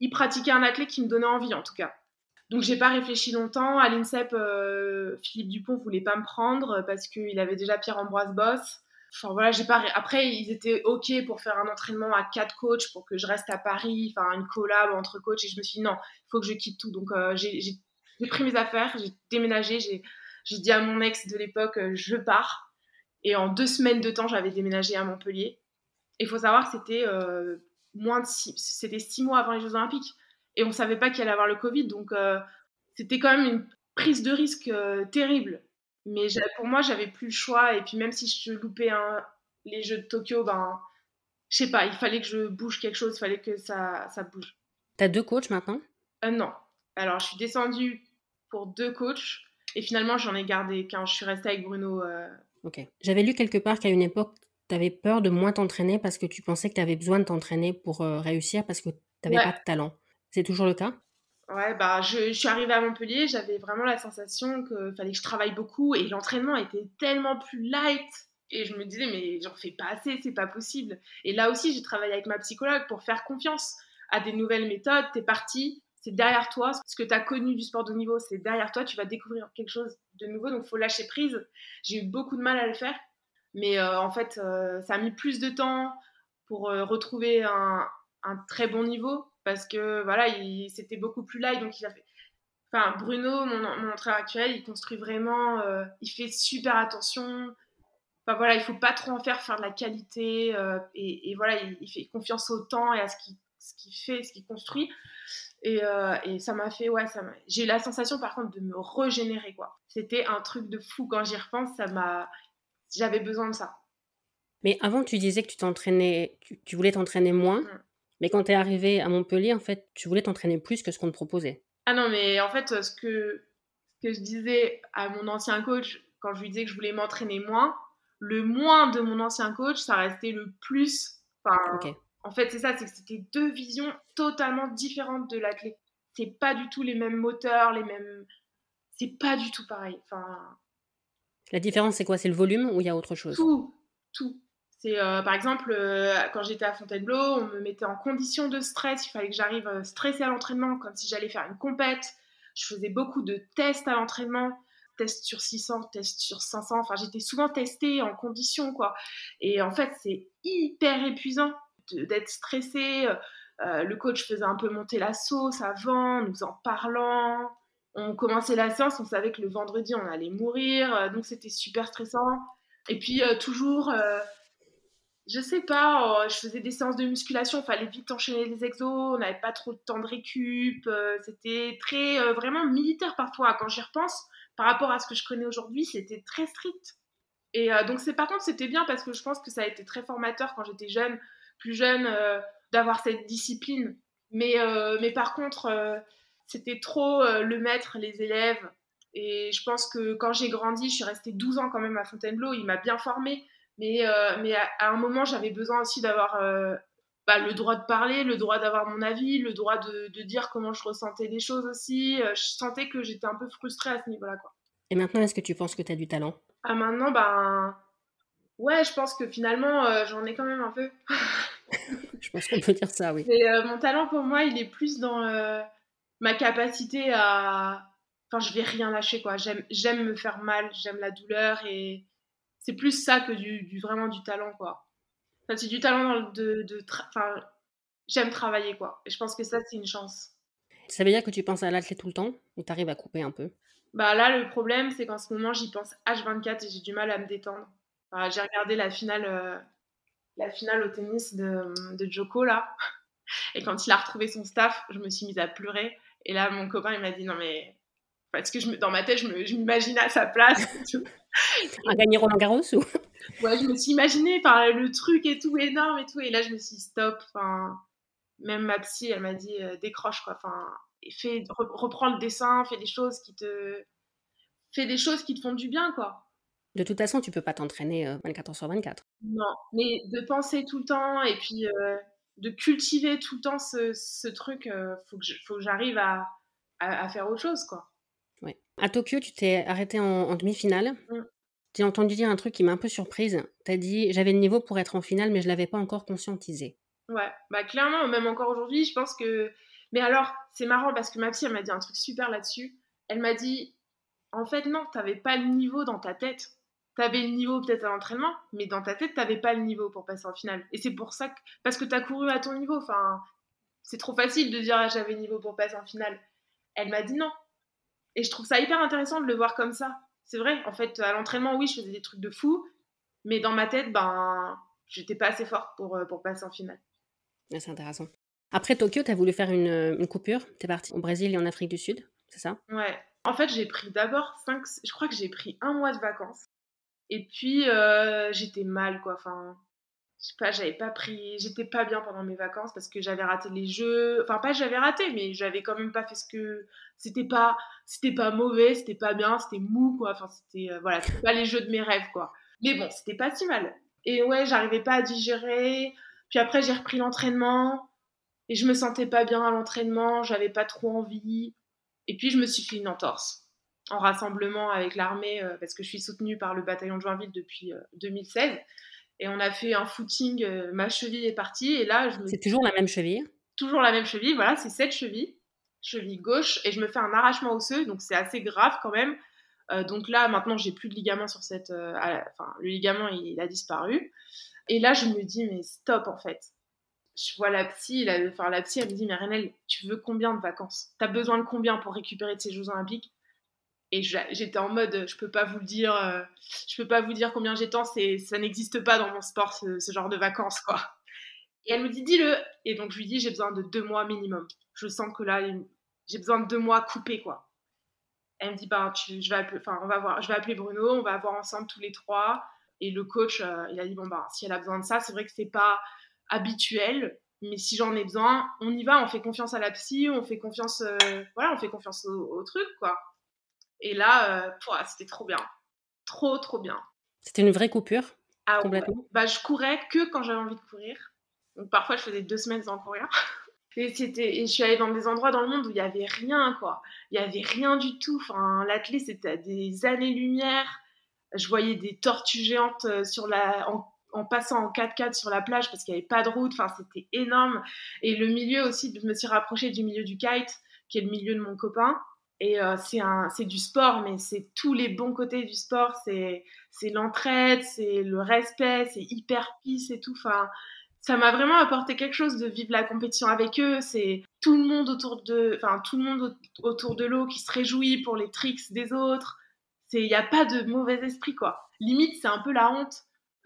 il pratiquait un athlète qui me donnait envie en tout cas. Donc j'ai pas réfléchi longtemps. À l'INSEP, euh, Philippe Dupont voulait pas me prendre parce qu'il avait déjà Pierre-Ambroise Boss. Enfin voilà, j'ai pas. Après, ils étaient ok pour faire un entraînement à quatre coachs pour que je reste à Paris, enfin une collab entre coachs. Et je me suis dit non, il faut que je quitte tout. Donc euh, j'ai pris mes affaires, j'ai déménagé, dit à mon ex de l'époque, euh, je pars. Et en deux semaines de temps, j'avais déménagé à Montpellier. Il faut savoir que c'était moins de six, c'était six mois avant les Jeux Olympiques. Et on savait pas qu'il allait avoir le Covid. Donc, euh, c'était quand même une prise de risque euh, terrible. Mais pour moi, j'avais plus le choix. Et puis, même si je loupais les Jeux de Tokyo, ben, je sais pas, il fallait que je bouge quelque chose, il fallait que ça, ça bouge. T'as deux coachs maintenant? Euh, Non. Alors, je suis descendue pour deux coachs. Et finalement, j'en ai gardé qu'un. Je suis restée avec Bruno. Ok. J'avais lu quelque part qu'à une époque, tu avais peur de moins t'entraîner parce que tu pensais que tu avais besoin de t'entraîner pour euh, réussir parce que tu n'avais pas de talent. C'est toujours le cas? Ouais, bah, je, suis arrivée à Montpellier, j'avais vraiment la sensation qu'il fallait que je travaille beaucoup et l'entraînement était tellement plus light. Et je me disais, mais j'en fais pas assez, c'est pas possible. Et là aussi, j'ai travaillé avec ma psychologue pour faire confiance à des nouvelles méthodes. Tu es parti, c'est derrière toi. Ce que tu as connu du sport de niveau, c'est derrière toi. Tu vas découvrir quelque chose de nouveau, donc il faut lâcher prise. J'ai eu beaucoup de mal à le faire. Mais euh, en fait, euh, ça a mis plus de temps pour euh, retrouver un, très bon niveau parce que voilà, c'était beaucoup plus light. Donc. Enfin, Bruno, mon, entraîneur actuel, il construit vraiment, il fait super attention. Enfin voilà, il faut pas trop en faire, faire de la qualité. et, voilà, il, fait confiance au temps et à ce qu'il fait, ce qu'il construit. Et, et, ça m'a fait, ouais, ça j'ai eu la sensation par contre de me régénérer, quoi. C'était un truc de fou quand j'y repense, ça m'a, j'avais besoin de ça. Mais avant, tu disais que tu t'entraînais, tu, voulais t'entraîner moins. Mm. Mais quand tu es arrivé à Montpellier, en fait, tu voulais t'entraîner plus que ce qu'on te proposait. Ah non, mais en fait, ce que, ce que je disais à mon ancien coach, quand je lui disais que je voulais m'entraîner moins, le moins de mon ancien coach, ça restait le plus. Enfin, En fait, c'est ça, c'est que c'était deux visions totalement différentes de l'athlète. C'est pas du tout les mêmes moteurs, les mêmes. C'est pas du tout pareil. Enfin, la différence, c'est quoi? C'est le volume ou il y a autre chose? Tout, tout. C'est euh, par exemple euh, quand j'étais à Fontainebleau, on me mettait en condition de stress. Il fallait que j'arrive euh, stressée à l'entraînement, comme si j'allais faire une compète. Je faisais beaucoup de tests à l'entraînement, tests sur 600, tests sur 500. Enfin, j'étais souvent testée en condition, quoi. Et en fait, c'est hyper épuisant d'être stressée. le coach faisait un peu monter la sauce avant, nous en parlant on commençait la séance, on savait que le vendredi on allait mourir, euh, donc c'était super stressant. Et puis euh, toujours, euh, je sais pas, je faisais des séances de musculation, il fallait vite enchaîner les exos, on n'avait pas trop de temps de récup, c'était très vraiment militaire parfois. Quand j'y repense, par rapport à ce que je connais aujourd'hui, c'était très strict. Et donc c'est par contre c'était bien parce que je pense que ça a été très formateur quand j'étais jeune, plus jeune, d'avoir cette discipline. Mais, mais par contre c'était trop euh, le maître, les élèves. Et je pense que quand j'ai grandi, je suis restée 12 ans quand même à Fontainebleau, il m'a bien formée. Mais, euh, mais à, un moment, j'avais besoin aussi d'avoir euh, bah, le droit de parler, le droit d'avoir mon avis, le droit de, de, dire comment je ressentais les choses aussi. je sentais que j'étais un peu frustrée à ce niveau-là. Quoi. Et maintenant, est-ce que tu penses que tu as du talent? Ah, maintenant, ben. Ouais, je pense que finalement, j'en ai quand même un peu. (laughs) (laughs) je pense qu'on peut dire ça, oui. Et, mon talent, pour moi, il est plus dans ma capacité à. Enfin, je vais rien lâcher, quoi. J'aime me faire mal, j'aime la douleur et c'est plus ça que du, vraiment du talent, quoi. Enfin, c'est du talent de. de enfin, j'aime travailler, quoi. Et je pense que ça, c'est une chance. Ça veut dire que tu penses à l'athlète tout le temps ou tu arrives à couper un peu? Bah là, le problème, c'est qu'en ce moment, j'y pense H24 et j'ai du mal à me détendre. j'ai regardé la finale, la finale au tennis de, de Joko là. (laughs) Et quand il a retrouvé son staff, je me suis mise à pleurer. Et là, mon copain, il m'a dit non mais parce que je dans ma tête, je m'imaginais à sa place. (laughs) Un gagner Roland Garros ou? (laughs) Ouais, je me suis imaginé par le truc et tout énorme et tout. Et là, je me suis dit stop. Enfin, même ma psy, elle m'a dit euh, décroche quoi. Enfin, fais, reprends le dessin, fais des choses qui te, fais des choses qui te font du bien quoi. De toute façon, tu peux pas t'entraîner 24 euh, heures sur 24. Non, mais de penser tout le temps et puis euh, de cultiver tout le temps ce, ce truc, il faut que j'arrive à, à, faire autre chose quoi. Ouais. À Tokyo, tu t'es arrêté en, demi-finale. Mm. J'ai entendu dire un truc qui m'a un peu surprise. Tu as dit j'avais le niveau pour être en finale, mais je l'avais pas encore conscientisé. Ouais, bah clairement, même encore aujourd'hui, je pense que. Mais alors, c'est marrant parce que ma psy, elle m'a dit un truc super là-dessus. Elle m'a dit en fait, non, t'avais pas le niveau dans ta tête. T'avais le niveau peut-être à l'entraînement, mais dans ta tête, t'avais pas le niveau pour passer en finale. Et c'est pour ça que. Parce que t'as couru à ton niveau. Enfin, c'est trop facile de dire ah, j'avais le niveau pour passer en finale. Elle m'a dit non. Et je trouve ça hyper intéressant de le voir comme ça c'est vrai, en fait, à l'entraînement, oui, je faisais des trucs de fou, mais dans ma tête, ben, j'étais pas assez forte pour, euh, pour passer en finale. c'est intéressant. Après Tokyo, tu as voulu faire une, une coupure. Tu es partie au Brésil et en Afrique du Sud, c'est ça? Ouais. En fait, j'ai pris d'abord 5. Je crois que j'ai pris un mois de vacances. Et puis, euh, j'étais mal, quoi. Enfin, je sais pas, j'avais pas pris, j'étais pas bien pendant mes vacances parce que j'avais raté les jeux. Enfin, pas j'avais raté, mais j'avais quand même pas fait ce que. C'était pas, c'était pas mauvais, c'était pas bien, c'était mou, quoi. Enfin, c'était, euh, voilà, c'était pas les jeux de mes rêves, quoi. Mais bon, c'était pas si mal. Et ouais, j'arrivais pas à digérer. Puis après, j'ai repris l'entraînement et je me sentais pas bien à l'entraînement, j'avais pas trop envie. Et puis, je me suis fait une entorse en rassemblement avec l'armée euh, parce que je suis soutenue par le bataillon de Joinville depuis 2016. Euh, et on a fait un footing, euh, ma cheville est partie. Et là, je C'est toujours la même cheville? Toujours la même cheville, voilà, c'est cette cheville, cheville gauche. Et je me fais un arrachement osseux, donc c'est assez grave quand même. Euh, donc là, maintenant, j'ai plus de ligament sur cette. Euh, enfin, le ligament, il, a disparu. Et là, je me dis, mais stop, en fait. Je vois la psy, la, enfin, la psy, elle me dit, mais Renel, tu veux combien de vacances? T'as besoin de combien pour récupérer de ces Jeux Olympiques? Et j'étais en mode je peux pas vous le dire euh, je peux pas vous dire combien j'ai temps c'est ça n'existe pas dans mon sport ce, genre de vacances quoi. Et elle me dit dis-le. Et donc je lui dis j'ai besoin de deux mois minimum. Je sens que là j'ai besoin de deux mois coupés quoi. Elle me dit bah je vais appeler, on va voir je vais appeler Bruno on va voir ensemble tous les trois. Et le coach euh, il a dit bon bah si elle a besoin de ça c'est vrai que c'est pas habituel mais si j'en ai besoin on y va on fait confiance à la psy on fait confiance euh, voilà on fait confiance au, au truc quoi et là, euh, c'était trop bien. Trop, trop bien. C'était une vraie coupure ah, Complètement bah, Je courais que quand j'avais envie de courir. Donc parfois, je faisais deux semaines sans courir. (laughs) Et, c'était, et je suis allée dans des endroits dans le monde où il n'y avait rien, quoi. Il n'y avait rien du tout. Enfin, l'athlée, c'était à des années-lumière. Je voyais des tortues géantes euh, sur la, en, en passant en 4x4 sur la plage parce qu'il n'y avait pas de route. Enfin, c'était énorme. Et le milieu aussi, je me suis rapprochée du milieu du kite, qui est le milieu de mon copain. Et euh, c'est du sport, mais c'est tous les bons côtés du sport. C'est l'entraide, c'est le respect, c'est hyper peace et tout. Enfin, ça m'a vraiment apporté quelque chose de vivre la compétition avec eux. C'est tout le monde autour de, enfin tout le monde autour de l'eau qui se réjouit pour les tricks des autres. Il n'y a pas de mauvais esprit quoi. Limite, c'est un peu la honte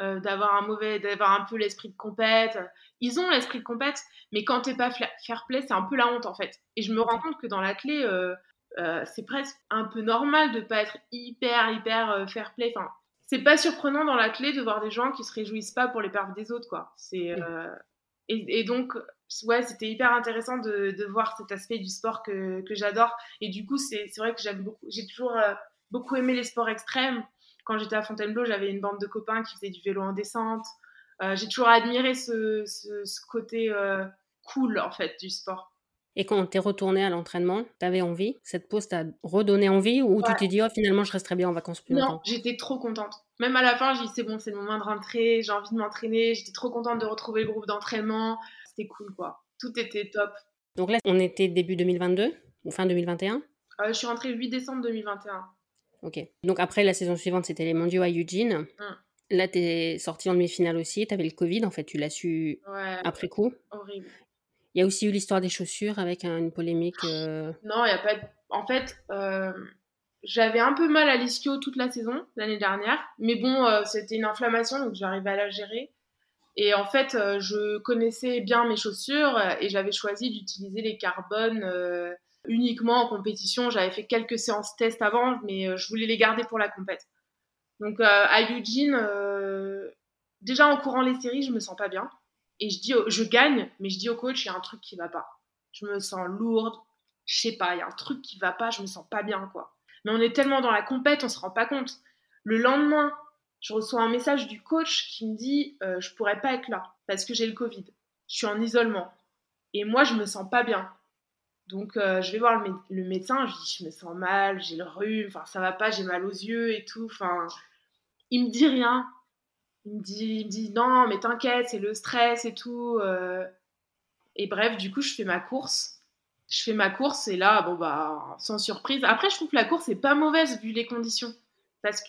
euh, d'avoir un mauvais, d'avoir un peu l'esprit de compète. Ils ont l'esprit de compète, mais quand t'es pas fair play, c'est un peu la honte en fait. Et je me rends compte que dans l'athlé, euh, euh, c'est presque un peu normal de pas être hyper hyper euh, fair play. Enfin, c'est pas surprenant dans la clé de voir des gens qui se réjouissent pas pour les perfs des autres, quoi. C'est euh, et, donc ouais, c'était hyper intéressant de, de, voir cet aspect du sport que, que j'adore. Et du coup, c'est vrai que j'aime beaucoup. J'ai toujours beaucoup aimé les sports extrêmes. Quand j'étais à Fontainebleau, j'avais une bande de copains qui faisaient du vélo en descente. J'ai toujours admiré ce, ce, ce côté cool en fait du sport. Et quand tu es retourné à l'entraînement, tu avais envie Cette pause t'a redonné envie ou tu t'es dit, oh, finalement, je resterai bien en vacances plus longtemps? Non, j'étais trop contente. Même à la fin, j'ai dit, c'est bon, c'est le moment de rentrer, j'ai envie de m'entraîner. J'étais trop contente de retrouver le groupe d'entraînement. C'était cool, quoi. Tout était top. Donc là, on était début 2022 ou fin 2021 euh, Je suis rentrée le 8 décembre 2021. Ok. Donc après, la saison suivante, c'était les mondiaux à Eugene. Hum. Là, tu es sortie en demi-finale aussi. Tu avais le Covid, en fait, tu l'as su après coup. Horrible. Il y a aussi eu l'histoire des chaussures avec une polémique. Euh, non, il n'y a pas. En fait, euh, j'avais un peu mal à l'ischio toute la saison l'année dernière, mais bon, euh, c'était une inflammation, donc j'arrivais à la gérer. Et en fait, je connaissais bien mes chaussures et j'avais choisi d'utiliser les carbones uniquement en compétition. J'avais fait quelques séances test avant, mais je voulais les garder pour la compète. Donc à Eugene, déjà en courant les séries, je me sens pas bien. Et je dis, je gagne, mais je dis au coach, il y a un truc qui va pas. Je me sens lourde, je sais pas, il y a un truc qui va pas, je me sens pas bien, quoi. Mais on est tellement dans la compète, on se rend pas compte. Le lendemain, je reçois un message du coach qui me dit, euh, je pourrais pas être là parce que j'ai le Covid. Je suis en isolement. Et moi, je me sens pas bien. Donc, euh, je vais voir le, médecin, je dis, je me sens mal, j'ai le rhume, enfin, ça va pas, j'ai mal aux yeux et tout. Enfin, il me dit rien. Il me dit, il me dit non, mais t'inquiète, c'est le stress et tout. Euh. Et bref, du coup, je fais ma course. Je fais ma course et là, bon, bah, sans surprise. Après, je trouve que la course est pas mauvaise vu les conditions.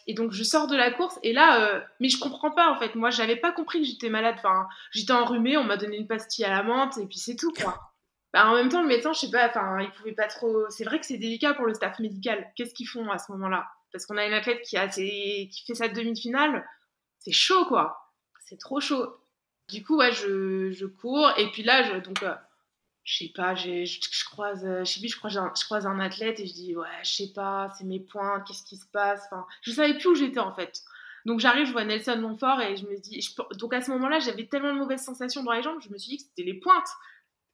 Et donc, je sors de la course et là, euh, mais je comprends pas en fait. Moi, j'avais pas compris que j'étais malade. Enfin, j'étais enrhumée, on m'a donné une pastille à la menthe et puis c'est tout, quoi. Bah, en même temps, le médecin, je sais pas, enfin, il pouvait pas trop. C'est vrai que c'est délicat pour le staff médical. Qu'est-ce qu'ils font à ce moment-là? Parce qu'on a une athlète qui, a qui fait sa demi-finale c'est chaud, quoi. C'est trop chaud. Du coup, ouais, je, je cours. Et puis là, je, donc, euh, je sais pas, je, je, croise, euh, je sais je croise, un, je croise un athlète et je dis, ouais, je sais pas, c'est mes points, qu'est-ce qui se passe? Enfin, Je savais plus où j'étais, en fait. Donc j'arrive, je vois Nelson Montfort et je me dis, donc à ce moment-là, j'avais tellement de mauvaises sensations dans les jambes, je me suis dit que c'était les pointes.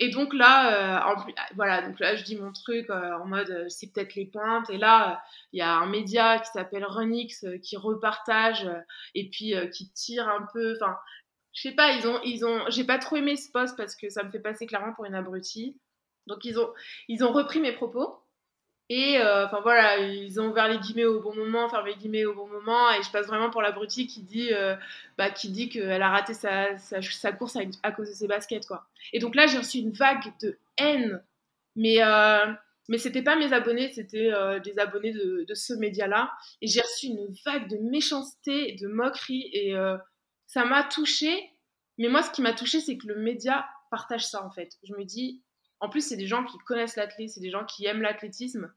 Et donc là, euh, voilà, donc là je dis mon truc euh, en mode euh, c'est peut-être les pointes. Et là, il y a un média qui s'appelle Runix qui repartage et puis qui tire un peu. Enfin, je sais pas, ils ont, ils ont, j'ai pas trop aimé ce post parce que ça me fait passer clairement pour une abrutie. Donc ils ont, ils ont repris mes propos. Et euh, enfin voilà, ils ont ouvert les guillemets au bon moment, fermé les guillemets au bon moment, et je passe vraiment pour l'abruti qui dit, euh, bah, qui dit qu'elle a raté sa, course à, cause de ses baskets quoi. Et donc là j'ai reçu une vague de haine, mais euh, mais c'était pas mes abonnés, c'était euh, des abonnés de, de ce média-là, et j'ai reçu une vague de méchanceté, de moquerie, et ça m'a touchée. Mais moi ce qui m'a touchée c'est que le média partage ça en fait. Je me dis, en plus c'est des gens qui connaissent l'athlète, c'est des gens qui aiment l'athlétisme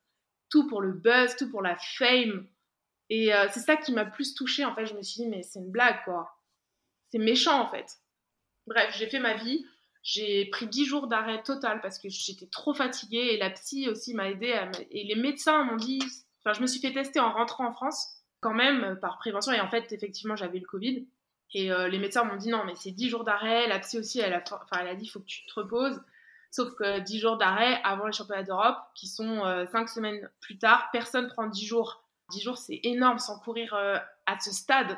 tout pour le buzz, tout pour la fame. Et euh, c'est ça qui m'a plus touchée. En fait, je me suis dit, mais c'est une blague, quoi. C'est méchant, en fait. Bref, j'ai fait ma vie. J'ai pris 10 jours d'arrêt total parce que j'étais trop fatiguée. Et la psy aussi m'a aidée. Et les médecins m'ont dit. Enfin, je me suis fait tester en rentrant en France, quand même, par prévention. Et en fait, effectivement, j'avais le Covid. Et euh, les médecins m'ont dit non, mais c'est 10 jours d'arrêt. La psy aussi, elle a, enfin, elle a dit faut que tu te reposes. Sauf que 10 jours d'arrêt avant les championnats d'Europe, qui sont 5 euh, semaines plus tard, personne prend 10 jours. 10 jours, c'est énorme sans courir euh, à ce stade.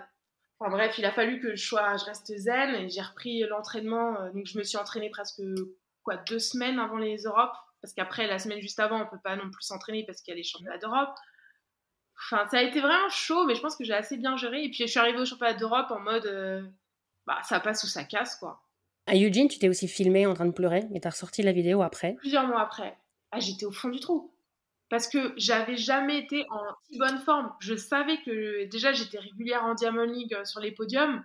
Enfin bref, il a fallu que je, sois, je reste zen et j'ai repris l'entraînement. Euh, donc je me suis entraînée presque quoi, deux semaines avant les Europes. Parce qu'après, la semaine juste avant, on peut pas non plus s'entraîner parce qu'il y a les championnats d'Europe. Enfin, ça a été vraiment chaud, mais je pense que j'ai assez bien géré. Et puis je suis arrivée aux championnats d'Europe en mode, bah, ça passe ou ça casse, quoi. À Eugene, tu t'es aussi filmé en train de pleurer et t'as ressorti la vidéo après. Plusieurs mois après. Ah, j'étais au fond du trou. Parce que j'avais jamais été en si bonne forme. Je savais que déjà j'étais régulière en Diamond League euh, sur les podiums.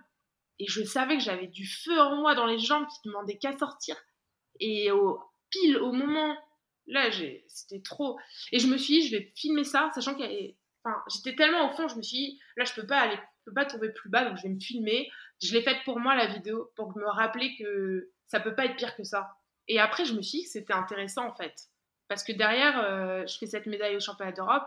Et je savais que j'avais du feu en moi dans les jambes qui demandaient qu'à sortir. Et au, pile au moment, là, c'était trop. Et je me suis dit, je vais filmer ça, sachant que enfin, j'étais tellement au fond, je me suis dit, là, je peux pas aller, je peux pas tomber plus bas, donc je vais me filmer je l'ai faite pour moi la vidéo, pour me rappeler que ça peut pas être pire que ça. Et après, je me suis dit que c'était intéressant en fait. Parce que derrière, euh, je fais cette médaille au championnat d'Europe.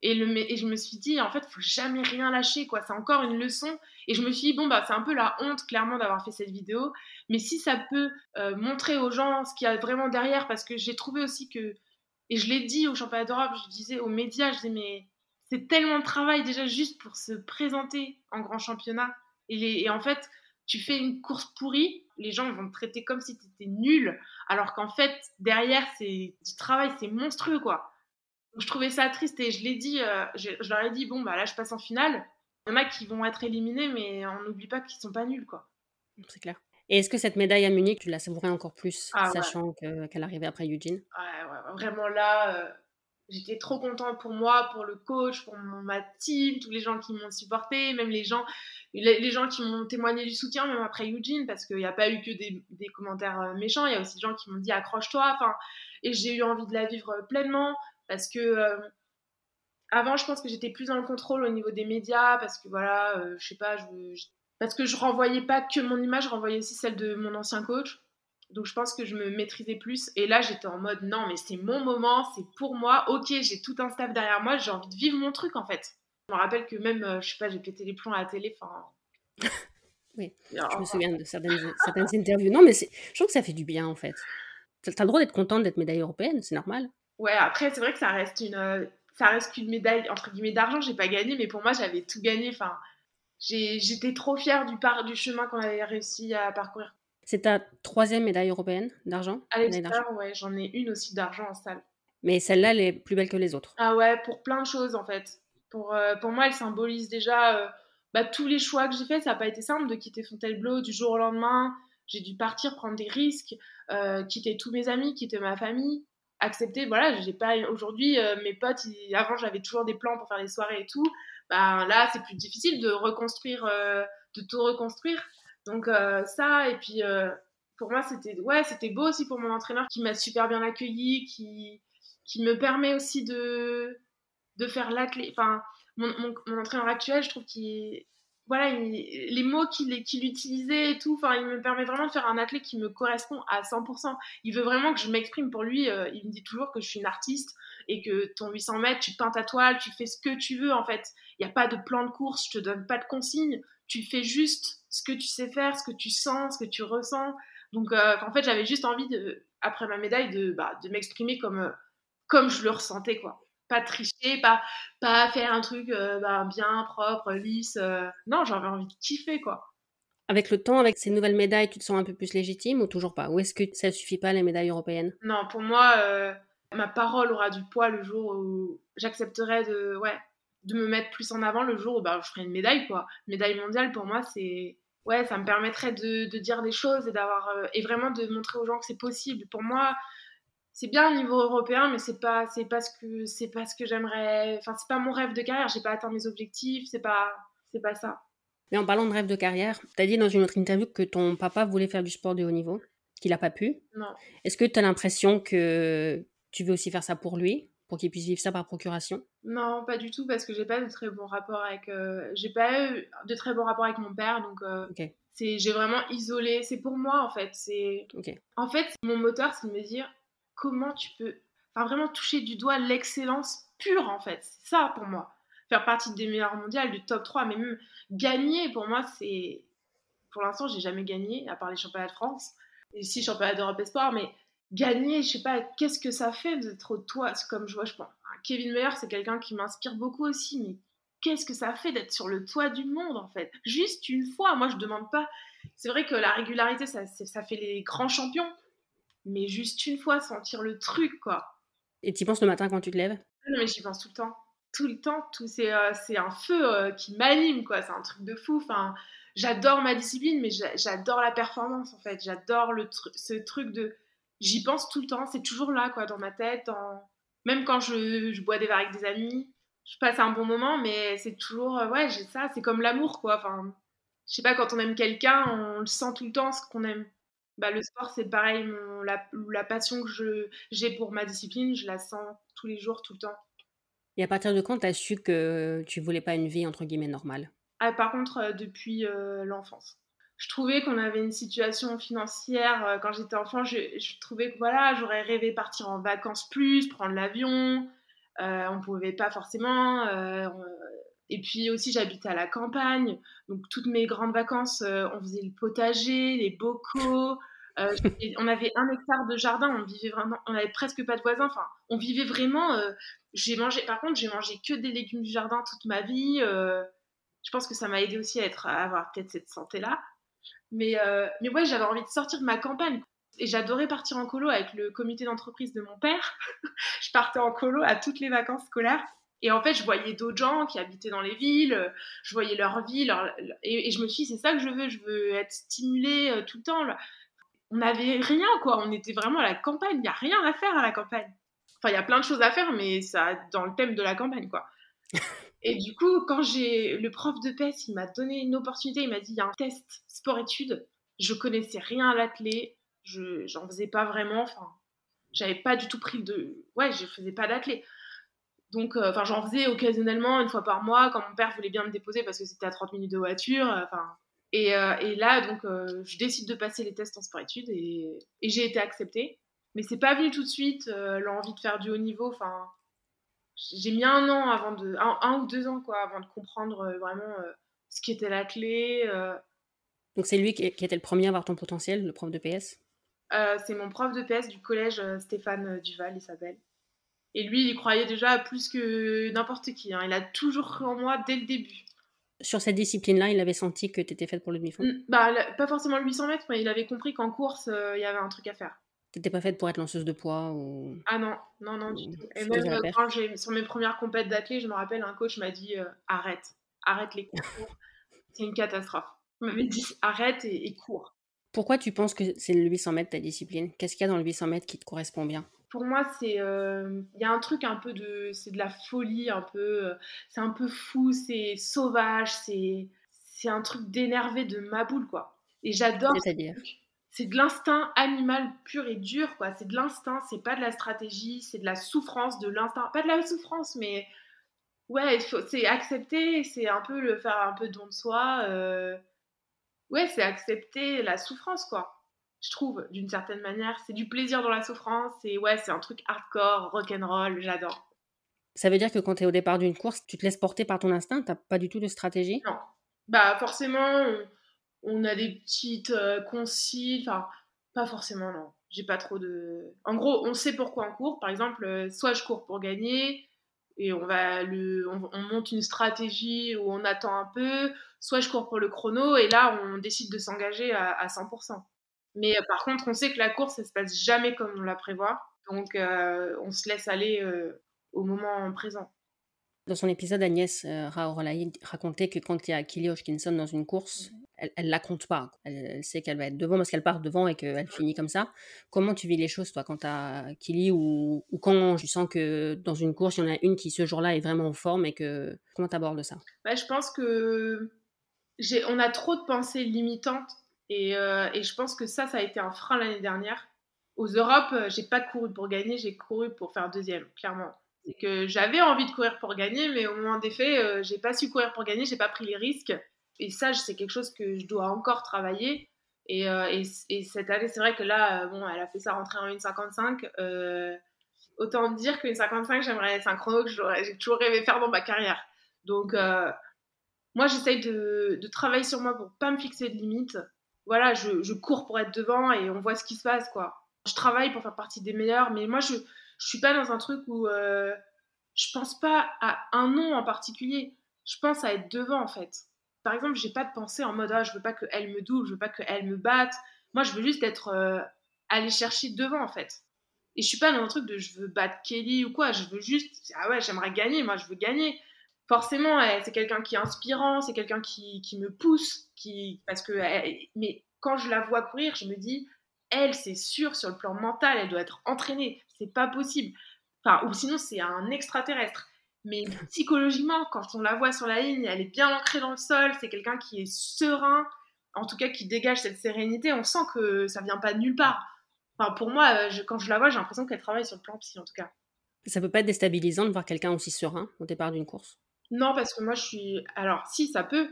Et, le, et je me suis dit, en fait, il faut jamais rien lâcher, quoi. C'est encore une leçon. Et je me suis dit, bon, bah, c'est un peu la honte, clairement, d'avoir fait cette vidéo. Mais si ça peut euh, montrer aux gens ce qu'il y a vraiment derrière, parce que j'ai trouvé aussi que, et je l'ai dit au championnat d'Europe, je disais aux médias, je disais, mais c'est tellement de travail déjà juste pour se présenter en grand championnat. Et, en fait, tu fais une course pourrie, les gens vont te traiter comme si tu étais nul, alors qu'en fait, derrière, c'est du travail, c'est monstrueux, quoi. je trouvais ça triste et je l'ai dit, euh, je, leur ai dit, bon, bah là, je passe en finale. Il y en a qui vont être éliminés, mais on n'oublie pas qu'ils sont pas nuls, quoi. C'est clair. Et est-ce que cette médaille à Munich, tu l'as savourée encore plus, ah sachant qu'elle arrivait après Eugene? Ouais, ouais, vraiment là, euh, j'étais trop contente pour moi, pour le coach, pour ma team, tous les gens qui m'ont supporté, même les gens, qui m'ont témoigné du soutien, même après Eugene, parce qu'il n'y a pas eu que des, commentaires euh, méchants, il y a aussi des gens qui m'ont dit accroche-toi, et j'ai eu envie de la vivre pleinement, parce que, euh, Avant, je pense que j'étais plus dans le contrôle au niveau des médias parce que voilà, je sais pas, parce que je renvoyais pas que mon image, je renvoyais aussi celle de mon ancien coach. Donc je pense que je me maîtrisais plus. Et là, j'étais en mode non, mais c'est mon moment, c'est pour moi. Ok, j'ai tout un staff derrière moi, j'ai envie de vivre mon truc en fait. Je me rappelle que même, euh, je sais pas, j'ai pété les plombs à la télé. Enfin. (laughs) oui, je me souviens de certaines, (laughs) certaines interviews. Non, mais je trouve que ça fait du bien en fait. T'as le droit d'être contente d'être médaille européenne, c'est normal. Ouais, après, c'est vrai que ça reste une. Euh, ça reste qu'une médaille, entre guillemets, d'argent. J'ai pas gagné, mais pour moi, j'avais tout gagné. Enfin, j'étais trop fière du, par, du chemin qu'on avait réussi à parcourir. C'est ta troisième médaille européenne d'argent À l'extérieur, ouais, j'en ai une aussi d'argent en salle. Mais celle-là, elle est plus belle que les autres. Ah ouais, pour plein de choses en fait. Pour, euh, pour moi, elle symbolise déjà euh, bah, tous les choix que j'ai faits. Ça n'a pas été simple de quitter Fontainebleau du jour au lendemain. J'ai dû partir, prendre des risques, euh, quitter tous mes amis, quitter ma famille, accepter. Voilà, j'ai pas aujourd'hui mes potes. avant, j'avais toujours des plans pour faire des soirées et tout. Bah, là, c'est plus difficile de reconstruire, de tout reconstruire. Donc euh, ça, et puis euh, pour moi, c'était ouais, beau aussi pour mon entraîneur qui m'a super bien accueilli, qui, qui me permet aussi de, de faire l'athlète. Enfin, mon, entraîneur actuel, je trouve qu'il voilà, les mots qu'il utilisait et tout, enfin, il me permet vraiment de faire un athlète qui me correspond à 100%. Il veut vraiment que je m'exprime pour lui. Euh, il me dit toujours que je suis une artiste et que ton 800 mètres, tu peins ta toile, tu fais ce que tu veux en fait. Il n'y a pas de plan de course, je te donne pas de consignes, tu fais juste ce que tu sais faire, ce que tu sens, ce que tu ressens. Donc, euh, en fait, j'avais juste envie, de, après ma médaille, de, bah, de m'exprimer comme, euh, comme je le ressentais, quoi. Pas tricher, pas, pas faire un truc euh, bah, bien, propre, lisse. Non, j'avais envie de kiffer, quoi. Avec le temps, avec ces nouvelles médailles, tu te sens un peu plus légitime ou toujours pas? Ou est-ce que ça suffit pas, les médailles européennes? Non, pour moi, ma parole aura du poids le jour où j'accepterai de, ouais, de me mettre plus en avant le jour où bah, je ferai une médaille, quoi. médaille mondiale, pour moi, c'est. Ouais, ça me permettrait de, de dire des choses et d'avoir. Euh, et vraiment de montrer aux gens que c'est possible. Pour moi, c'est bien au niveau européen, mais c'est pas, c'est pas ce que, c'est pas ce que j'aimerais. Enfin, c'est pas mon rêve de carrière. J'ai pas atteint mes objectifs. C'est pas, c'est pas ça. Mais en parlant de rêve de carrière, tu as dit dans une autre interview que ton papa voulait faire du sport de haut niveau, qu'il a pas pu. Non. Est-ce que tu as l'impression que tu veux aussi faire ça pour lui? Pour qu'il puisse vivre ça par procuration? Non, pas du tout, parce que j'ai pas de très bon rapport avec. Euh, j'ai pas eu de très bon rapport avec mon père, donc. Euh, c'est, j'ai vraiment isolé. C'est pour moi en fait. C'est. En fait, mon moteur, c'est de me dire comment tu peux, enfin vraiment toucher du doigt l'excellence pure en fait. C'est ça pour moi. Faire partie des meilleurs mondiales, du top 3, mais même gagner pour moi, c'est. Pour l'instant, j'ai jamais gagné, à part les championnats de France. Et si championnat d'Europe Espoir, mais gagner, je sais pas, qu'est-ce que ça fait d'être toi? Comme je vois, je pense, Kevin Meyer, c'est quelqu'un qui m'inspire beaucoup aussi, mais qu'est-ce que ça fait d'être sur le toit du monde en fait? Juste une fois, moi je demande pas. C'est vrai que la régularité, ça, ça fait les grands champions, mais juste une fois, sentir le truc quoi. Et tu penses le matin quand tu te lèves? Non, mais j'y pense tout le temps. Tout le temps, tout, c'est, euh, un feu euh, qui m'anime quoi, c'est un truc de fou. Enfin, j'adore ma discipline, mais j'adore la performance en fait. J'adore le ce truc de j'y pense tout le temps, c'est toujours là, quoi, dans ma tête. Même quand je, bois des verres avec des amis, je passe un bon moment, mais c'est toujours, euh, ouais, j'ai ça, c'est comme l'amour, quoi. Enfin, je sais pas, quand on aime quelqu'un, on le sent tout le temps, ce qu'on aime. Bah, le sport, c'est pareil, la, passion que j'ai pour ma discipline, je la sens tous les jours, tout le temps. Et à partir de quand tu as su que tu voulais pas une vie, entre guillemets, normale? Ah, Par contre, euh, depuis euh, l'enfance je trouvais qu'on avait une situation financière euh, quand j'étais enfant. Je, trouvais que voilà, j'aurais rêvé partir en vacances plus, prendre l'avion. Euh, on ne pouvait pas forcément. Euh, et puis aussi, j'habitais à la campagne. Donc, toutes mes grandes vacances, on faisait le potager, les bocaux. on avait un hectare de jardin. On vivait vraiment. On avait presque pas de voisins. Enfin, on vivait vraiment. j'ai mangé. Par contre, j'ai mangé que des légumes du jardin toute ma vie. je pense que ça m'a aidé aussi à, être, à avoir peut-être cette santé-là. Mais, euh, mais ouais, j'avais envie de sortir de ma campagne. Et j'adorais partir en colo avec le comité d'entreprise de mon père. (laughs) je partais en colo à toutes les vacances scolaires. Et en fait, je voyais d'autres gens qui habitaient dans les villes, je voyais leur vie, Et, je me suis dit, c'est ça que je veux, je veux être stimulée euh, tout le temps. On n'avait rien, quoi. On était vraiment à la campagne, il n'y a rien à faire à la campagne. Enfin, il y a plein de choses à faire, mais ça dans le thème de la campagne, quoi. (laughs) Et du coup, quand j'ai le prof de PES, il m'a donné une opportunité, il m'a dit il y a un test sport-études. Je connaissais rien à l'athlé, je j'en faisais pas vraiment, enfin, j'avais pas du tout pris de ouais, je faisais pas d'athlé. Donc, enfin, j'en faisais occasionnellement une fois par mois quand mon père voulait bien me déposer parce que c'était à 30 minutes de voiture. Enfin, et, et, là, donc, je décide de passer les tests en sport-études et, et j'ai été acceptée. Mais c'est pas venu tout de suite l'envie de faire du haut niveau. Enfin, j'ai mis un an avant de, un, ou deux ans quoi, avant de comprendre vraiment ce qui était la clé. Donc c'est lui qui, était le premier à avoir ton potentiel, le prof de PS C'est mon prof de PS du collège, Stéphane Duval, il s'appelle. Et lui, il croyait déjà plus que n'importe qui. Hein. Il a toujours cru en moi dès le début. Sur cette discipline-là, il avait senti que tu étais faite pour le demi-fond? Bah, Pas forcément le 800 mètres, mais il avait compris qu'en course, euh, il y avait un truc à faire. T'étais pas faite pour être lanceuse de poids ou... Ah non, non, non, du tout. Et même euh, quand j'ai, sur mes premières compètes d'athlète, je me rappelle, un coach m'a dit euh, arrête, arrête les cours. (laughs) c'est une catastrophe. Il m'avait dit arrête et, et cours. Pourquoi tu penses que c'est le 800 mètres ta discipline? Qu'est-ce qu'il y a dans le 800 mètres qui te correspond bien? Pour moi, c'est euh, il y a un truc un peu de c'est de la folie, un peu euh, c'est un peu fou, c'est sauvage, c'est c'est un truc d'énervé de ma boule quoi. Et j'adore. C'est-à-dire? C'est de l'instinct animal pur et dur quoi. C'est de l'instinct, c'est pas de la stratégie, c'est de la souffrance, de l'instinct, pas de la souffrance, mais ouais, c'est accepter, c'est un peu le faire un peu don de soi. Euh, ouais, c'est accepter la souffrance quoi je trouve, d'une certaine manière. C'est du plaisir dans la souffrance. Et ouais, c'est un truc hardcore, rock'n'roll, j'adore. Ça veut dire que quand tu es au départ d'une course, tu te laisses porter par ton instinct T'as pas du tout de stratégie? Non. Bah forcément, on, a des petites euh, consignes. Enfin, pas forcément, non. J'ai pas trop de... En gros, on sait pourquoi on court. Par exemple, euh, soit je cours pour gagner, et on va le, on, monte une stratégie où on attend un peu, soit je cours pour le chrono et là on décide de s'engager à, à 100%. Mais euh, par contre, on sait que la course, ça se passe jamais comme on la prévoit. Donc, euh, on se laisse aller au moment présent. Dans son épisode, Agnès euh, racontait que quand il y a Kelly Hoskinson dans une course, elle, ne la compte pas. Elle, sait qu'elle va être devant parce qu'elle part devant et qu'elle finit comme ça. Comment tu vis les choses, toi, quand tu as Kelly ou, quand tu sens que dans une course, il y en a une qui, ce jour-là, est vraiment en forme et que. Comment tu abordes ça? Bah, Je pense que on a trop de pensées limitantes euh, et, je pense que ça, ça a été un frein l'année dernière. Aux Europes, euh, j'ai pas couru pour gagner, j'ai couru pour faire deuxième, clairement. C'est que j'avais envie de courir pour gagner, mais au moment des faits, euh, j'ai pas su courir pour gagner, j'ai pas pris les risques. Et ça, c'est quelque chose que je dois encore travailler. Et, et, cette année, c'est vrai que là, bon, elle a fait ça rentrer en 1,55. autant dire que 55, j'aimerais, c'est un chrono que j'ai toujours rêvé faire dans ma carrière. Donc, moi, j'essaye de, de, travailler sur moi pour pas me fixer de limites voilà, je, cours pour être devant et on voit ce qui se passe, quoi. Je travaille pour faire partie des meilleurs, mais moi, je, je suis pas dans un truc où euh, je pense pas à un nom en particulier. Je pense à être devant, en fait. Par exemple, j'ai pas de pensée en mode, ah, je veux pas qu'elle me double, je veux pas qu'elle me batte. Moi, je veux juste être euh, aller chercher devant, en fait. Et je suis pas dans un truc de je veux battre Kelly ou quoi. Je veux juste, ah ouais, j'aimerais gagner. Moi, je veux gagner forcément, c'est quelqu'un qui est inspirant, c'est quelqu'un qui, me pousse, qui, parce que, mais quand je la vois courir, je me dis, elle, c'est sûr, sur le plan mental, elle doit être entraînée. C'est pas possible. Enfin, ou sinon, c'est un extraterrestre. Mais psychologiquement, quand on la voit sur la ligne, elle est bien ancrée dans le sol, c'est quelqu'un qui est serein, en tout cas qui dégage cette sérénité. On sent que ça vient pas de nulle part. Enfin, pour moi, quand je la vois, j'ai l'impression qu'elle travaille sur le plan psy, en tout cas. Ça peut pas être déstabilisant de voir quelqu'un aussi serein au départ d'une course? Non, parce que moi, je suis. Alors, si, ça peut.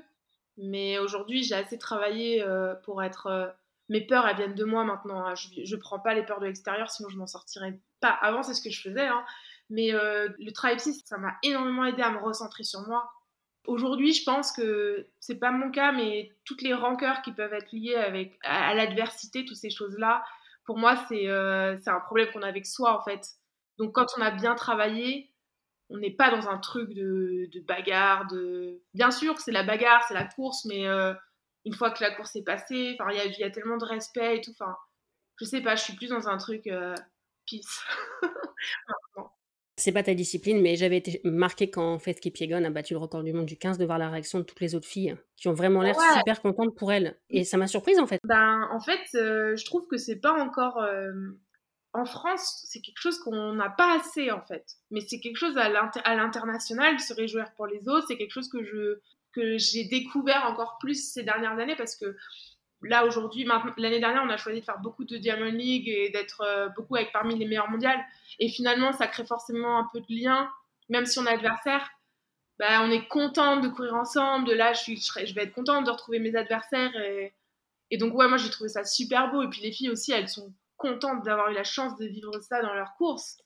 Mais aujourd'hui, j'ai assez travaillé euh, pour être. Euh, mes peurs, elles viennent de moi maintenant. Hein. Je ne prends pas les peurs de l'extérieur, sinon je m'en sortirais pas. Avant, c'est ce que je faisais. Hein. Mais euh, le travail psy, ça m'a énormément aidé à me recentrer sur moi. Aujourd'hui, je pense que c'est pas mon cas, mais toutes les rancœurs qui peuvent être liées avec, à, l'adversité, toutes ces choses-là, pour moi, c'est un problème qu'on a avec soi, en fait. Donc, quand on a bien travaillé, on n'est pas dans un truc de, bagarre, de... Bien sûr, c'est la bagarre, c'est la course, mais euh, une fois que la course est passée, il y, a tellement de respect et tout, enfin, je sais pas, je suis plus dans un truc euh, peace. (laughs) c'est pas ta discipline, mais j'avais été marquée quand Faith Kipiegon a battu le record du monde du 15 de voir la réaction de toutes les autres filles qui ont vraiment l'air super contentes pour elle. Et ça m'a surprise en fait. Ben, en fait, euh, je trouve que c'est pas encore en France, c'est quelque chose qu'on n'a pas assez en fait. Mais c'est quelque chose à l'international, se réjouir pour les autres, c'est quelque chose que je que j'ai découvert encore plus ces dernières années parce que là aujourd'hui, l'année dernière, on a choisi de faire beaucoup de Diamond League et d'être euh, beaucoup avec parmi les meilleurs mondiales. Et finalement, ça crée forcément un peu de lien Même si on est adversaire, bah, on est contente de courir ensemble. Là, je, suis, je, vais être contente de retrouver mes adversaires. Et, et donc, ouais, moi, j'ai trouvé ça super beau. Et puis, les filles aussi, elles sont contentes d'avoir eu la chance de vivre ça dans leur course.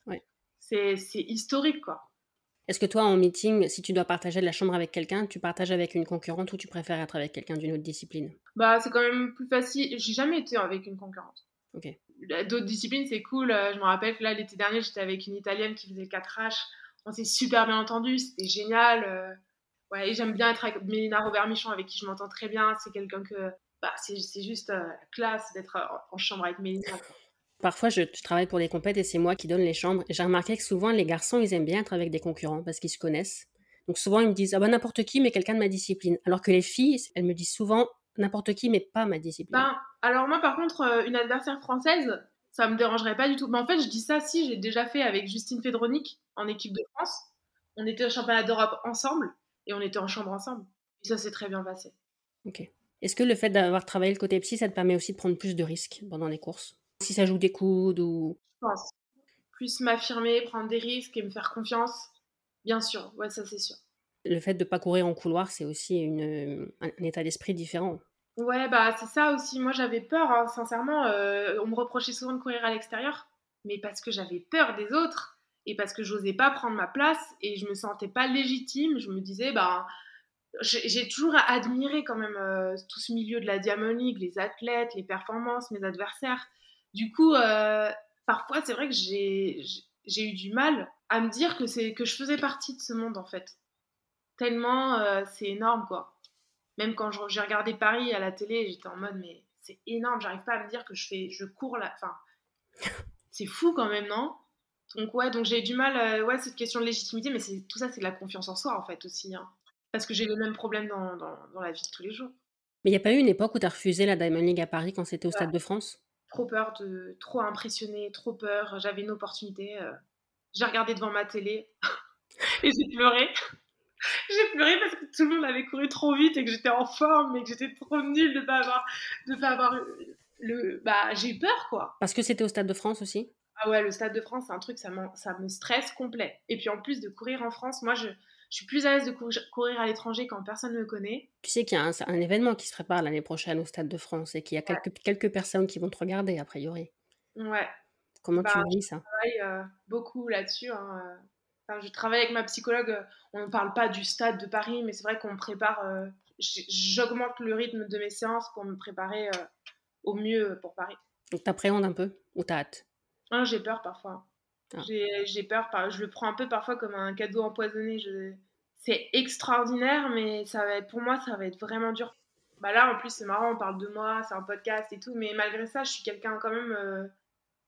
C'est historique, quoi. Est-ce que toi, en meeting, si tu dois partager de la chambre avec quelqu'un, tu partages avec une concurrente ou tu préfères être avec quelqu'un d'une autre discipline? Bah, c'est quand même plus facile. J'ai jamais été avec une concurrente. Ok. D'autres disciplines, c'est cool. Euh, je me rappelle que là, l'été dernier, j'étais avec une Italienne qui faisait 4H. On s'est super bien entendu, c'était génial. Euh. Ouais, j'aime bien être avec Mélina Robert-Michon, avec qui je m'entends très bien. C'est quelqu'un que. Bah, c'est juste euh, classe d'être en chambre avec Mélina. Parfois, je, travaille pour des compètes et c'est moi qui donne les chambres. J'ai remarqué que souvent, les garçons, ils aiment bien être avec des concurrents parce qu'ils se connaissent. Donc souvent, ils me disent, ah bah n'importe qui, mais quelqu'un de ma discipline. Alors que les filles, elles me disent souvent, n'importe qui, mais pas ma discipline. Ben, alors moi, par contre, euh, une adversaire française, ça me dérangerait pas du tout. Mais en fait, je dis ça si j'ai déjà fait avec Justine Fédronic en équipe de France. On était au championnat d'Europe ensemble et on était en chambre ensemble. Et ça s'est très bien passé. Ok. Est-ce que le fait d'avoir travaillé le côté psy, ça te permet aussi de prendre plus de risques pendant les courses? Si ça joue des coudes ou. Je pense. Plus m'affirmer, prendre des risques et me faire confiance. Bien sûr, ouais, ça c'est sûr. Le fait de ne pas courir en couloir, c'est aussi une, un état d'esprit différent. Ouais, bah c'est ça aussi. Moi j'avais peur, hein, sincèrement. Euh, on me reprochait souvent de courir à l'extérieur, mais parce que j'avais peur des autres et parce que j'osais pas prendre ma place et je me sentais pas légitime. Je me disais, bah j'ai toujours admiré quand même euh, tout ce milieu de la diamonique, les athlètes, les performances, mes adversaires. Du coup, euh, parfois c'est vrai que j'ai eu du mal à me dire que, que je faisais partie de ce monde en fait. Tellement c'est énorme quoi. Même quand j'ai regardé Paris à la télé, j'étais en mode, mais c'est énorme, j'arrive pas à me dire que je, fais, je cours là. Enfin, c'est fou quand même, non? Donc, ouais, donc j'ai du mal, euh, ouais, cette question de légitimité, mais tout ça, c'est de la confiance en soi, en fait, aussi. Hein. Parce que j'ai le même problème dans, dans, la vie de tous les jours. Mais il n'y a pas eu une époque où tu as refusé la Diamond League à Paris quand c'était au Stade de France? Trop peur, de, trop impressionné, trop peur. J'avais une opportunité. Euh, j'ai regardé devant ma télé (laughs) et j'ai pleuré. (laughs) j'ai pleuré parce que tout le monde avait couru trop vite et que j'étais en forme mais que j'étais trop nulle de pas avoir de pas avoir le bah j'ai peur quoi. Parce que c'était au Stade de France aussi? Ah ouais, le Stade de France, c'est un truc ça ça me stresse complet. Et puis en plus de courir en France, moi je je suis plus à l'aise de courir, à l'étranger quand personne ne me connaît. Tu sais qu'il y a un, événement qui se prépare l'année prochaine au Stade de France et qu'il y a quelques, quelques personnes qui vont te regarder, a priori. Ouais. Comment tu bah, vis ça? Je travaille euh, beaucoup là-dessus. Hein, euh je travaille avec ma psychologue, euh, on ne parle pas du stade de Paris, mais c'est vrai qu'on me prépare, euh, j'augmente le rythme de mes séances pour me préparer euh, au mieux pour Paris. Donc t'appréhendes un peu? Ou t'as hâte? Ah, J'ai peur parfois. Ah. J'ai peur, je le prends un peu parfois comme un cadeau empoisonné. C'est extraordinaire, mais ça va être, pour moi, ça va être vraiment dur. Bah là, en plus, c'est marrant, on parle de moi, c'est un podcast et tout, mais malgré ça, je suis quelqu'un quand même.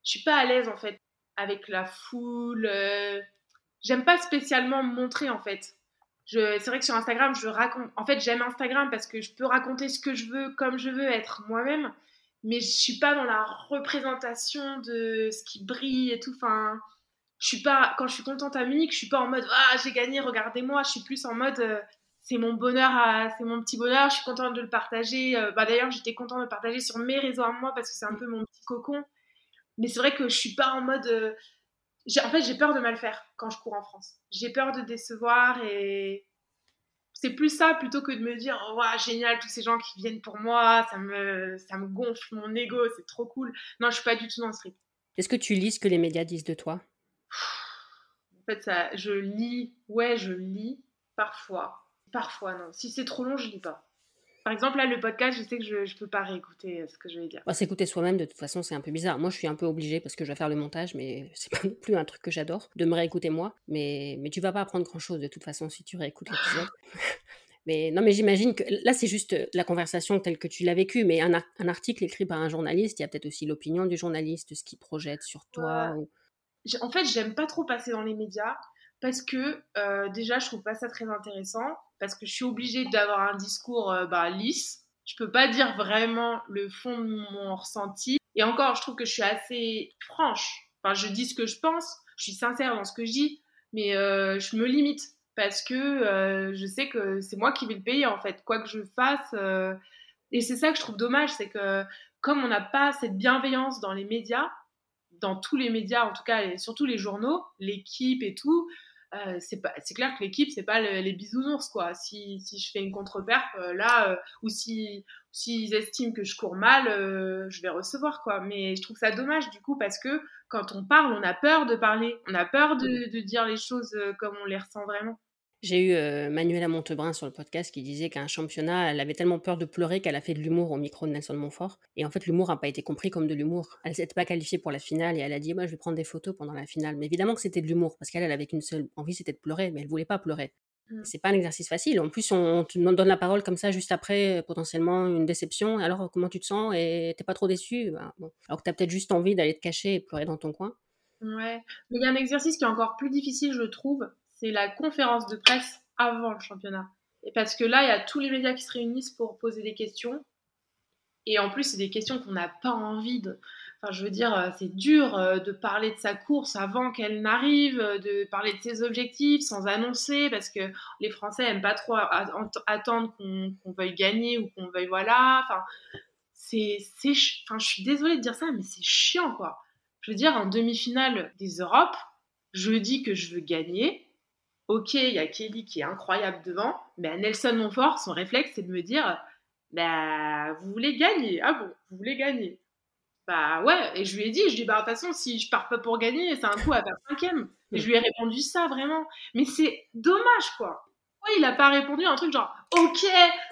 je suis pas à l'aise en fait avec la foule j'aime pas spécialement me montrer en fait. C'est vrai que sur Instagram, je raconte. En fait, j'aime Instagram parce que je peux raconter ce que je veux, comme je veux, être moi-même. Mais je suis pas dans la représentation de ce qui brille et tout. Enfin, je suis pas. Quand je suis contente à Munich, je suis pas en mode ah j'ai gagné, regardez-moi. Je suis plus en mode euh, c'est mon bonheur, c'est mon petit bonheur. Je suis contente de le partager. Euh, bah d'ailleurs, j'étais contente de le partager sur mes réseaux à moi parce que c'est un peu mon petit cocon. Mais c'est vrai que je suis pas en mode euh, en fait, j'ai peur de mal faire quand je cours en France. J'ai peur de décevoir et c'est plus ça plutôt que de me dire oh, génial tous ces gens qui viennent pour moi, ça me ça me gonfle mon ego, c'est trop cool. Non, je suis pas du tout dans ce rythme. Est-ce que tu lis ce que les médias disent de toi? En fait, ça, je lis, ouais, je lis parfois, parfois non. Si c'est trop long, je lis pas. Par exemple, là, le podcast, je sais que je ne peux pas réécouter euh, ce que je vais dire. Bah, s'écouter soi-même, de toute façon, c'est un peu bizarre. Moi, je suis un peu obligée parce que je vais faire le montage, mais (laughs) c'est pas non plus un truc que j'adore, de me réécouter moi. Mais, mais tu vas pas apprendre grand-chose de toute façon si tu réécoutes l'épisode. (laughs) mais non, mais j'imagine que là, c'est juste la conversation telle que tu l'as vécue, mais un, un, article écrit par un journaliste, il y a peut-être aussi l'opinion du journaliste, ce qu'il projette sur toi. En fait, j'aime pas trop passer dans les médias parce que euh, déjà, je trouve pas ça très intéressant parce que je suis obligée d'avoir un discours euh, bah, lisse. Je peux pas dire vraiment le fond de mon ressenti. Et encore, je trouve que je suis assez franche. Enfin, je dis ce que je pense, je suis sincère dans ce que je dis, mais euh, je me limite parce que je sais que c'est moi qui vais le payer en fait, quoi que je fasse. et c'est ça que je trouve dommage, c'est que comme on n'a pas cette bienveillance dans les médias, dans tous les médias en tout cas, et surtout les journaux, l'équipe et tout, euh, c'est clair que l'équipe c'est pas les bisounours quoi. Si, si je fais une contre-perf euh, là euh, ou si s'ils estiment que je cours mal je vais recevoir quoi. Mais je trouve ça dommage du coup parce que quand on parle on a peur de parler. On a peur de, de dire les choses comme on les ressent vraiment j'ai eu euh, Manuela Montebrun sur le podcast qui disait qu'un championnat, elle avait tellement peur de pleurer qu'elle a fait de l'humour au micro de Nelson Montfort. Et en fait, l'humour n'a pas été compris comme de l'humour. Elle s'était pas qualifiée pour la finale et elle a dit Moi, je vais prendre des photos pendant la finale. Mais évidemment que c'était de l'humour parce qu'elle, elle avait qu'une seule envie, c'était de pleurer, mais elle voulait pas pleurer. Mm. C'est pas un exercice facile. En plus, on, te donne la parole comme ça juste après, potentiellement une déception. Alors, comment tu te sens et t'es pas trop déçu? Ben, Alors que tu as peut-être juste envie d'aller te cacher et pleurer dans ton coin. Ouais. Mais il y a un exercice qui est encore plus difficile, je trouve. C'est la conférence de presse avant le championnat. Et parce que là, il y a tous les médias qui se réunissent pour poser des questions. Et en plus, c'est des questions qu'on n'a pas envie de. Enfin, je veux dire, euh, c'est dur euh, de parler de sa course avant qu'elle n'arrive, euh, de parler de ses objectifs sans annoncer, parce que les Français aiment pas trop attendre qu'on veuille gagner ou qu'on veuille voilà. Enfin, c'est, enfin, je suis désolée de dire ça, mais c'est chiant quoi. Je veux dire, en demi-finale des Europes, je dis que je veux gagner, ok, il y a Kelly qui est incroyable devant, mais à Nelson Montfort, son réflexe, c'est de me dire, bah, vous voulez gagner. Ah bon, vous voulez gagner. Bah ouais, et je lui ai dit, je lui ai dit, bah de toute façon, si je pars pas pour gagner, c'est un coup à faire cinquième. Et je lui ai répondu ça, vraiment. Mais c'est dommage, quoi. Ouais, il a pas répondu à un truc genre, ok,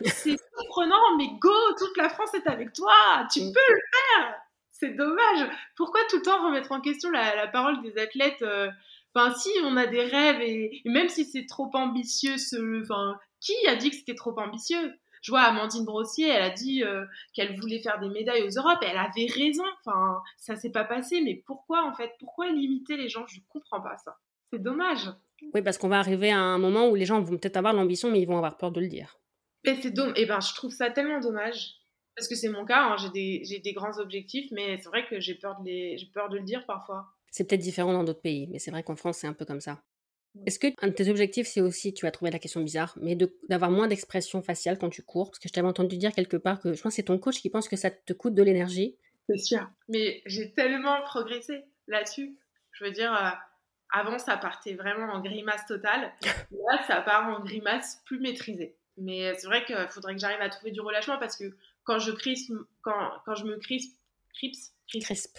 c'est surprenant, mais go, toute la France est avec toi, tu mm. peux le faire. C'est dommage. Pourquoi tout le temps remettre en question la, parole des athlètes euh, Enfin, si on a des rêves et, même si c'est trop ambitieux, ce, enfin, qui a dit que c'était trop ambitieux? Je vois Amandine Brossier, elle a dit euh, qu'elle voulait faire des médailles aux Europes, et elle avait raison. Enfin, ça s'est pas passé, mais pourquoi en fait? Pourquoi limiter les gens? Je comprends pas ça. C'est dommage. Oui, parce qu'on va arriver à un moment où les gens vont peut-être avoir l'ambition, mais ils vont avoir peur de le dire. Et c'est dommage. Et ben, je trouve ça tellement dommage. Parce que c'est mon cas, hein. j'ai des, des, grands objectifs, mais c'est vrai que j'ai peur, de les... peur de le dire parfois. C'est peut-être différent dans d'autres pays, mais c'est vrai qu'en France, c'est un peu comme ça. Est-ce que un de tes objectifs, c'est aussi, tu vas trouver la question bizarre, mais d'avoir moins d'expression faciale quand tu cours? Parce que je t'avais entendu dire quelque part que je pense que c'est ton coach qui pense que ça te coûte de l'énergie. C'est sûr. Mais j'ai tellement progressé là-dessus. Je veux dire, euh, avant, ça partait vraiment en grimace totale. (laughs) Là, ça part en grimace plus maîtrisée. Mais c'est vrai qu'il faudrait que j'arrive à trouver du relâchement parce que quand je crispe, quand, quand je me crispe, crispe, crispe.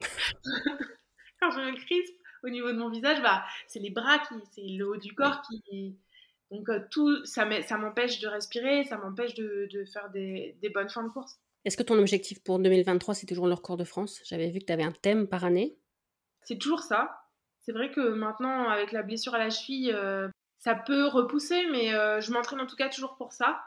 (laughs) quand je me crispe au niveau de mon visage, bah, c'est les bras, qui, c'est le haut du corps qui. Donc euh, tout, ça m'empêche de respirer, ça m'empêche de, de, faire des, des, bonnes fins de course. Est-ce que ton objectif pour 2023, c'est toujours le record de France? J'avais vu que tu avais un thème par année. C'est toujours ça. C'est vrai que maintenant, avec la blessure à la cheville, euh, ça peut repousser, mais euh, je m'entraîne en tout cas toujours pour ça.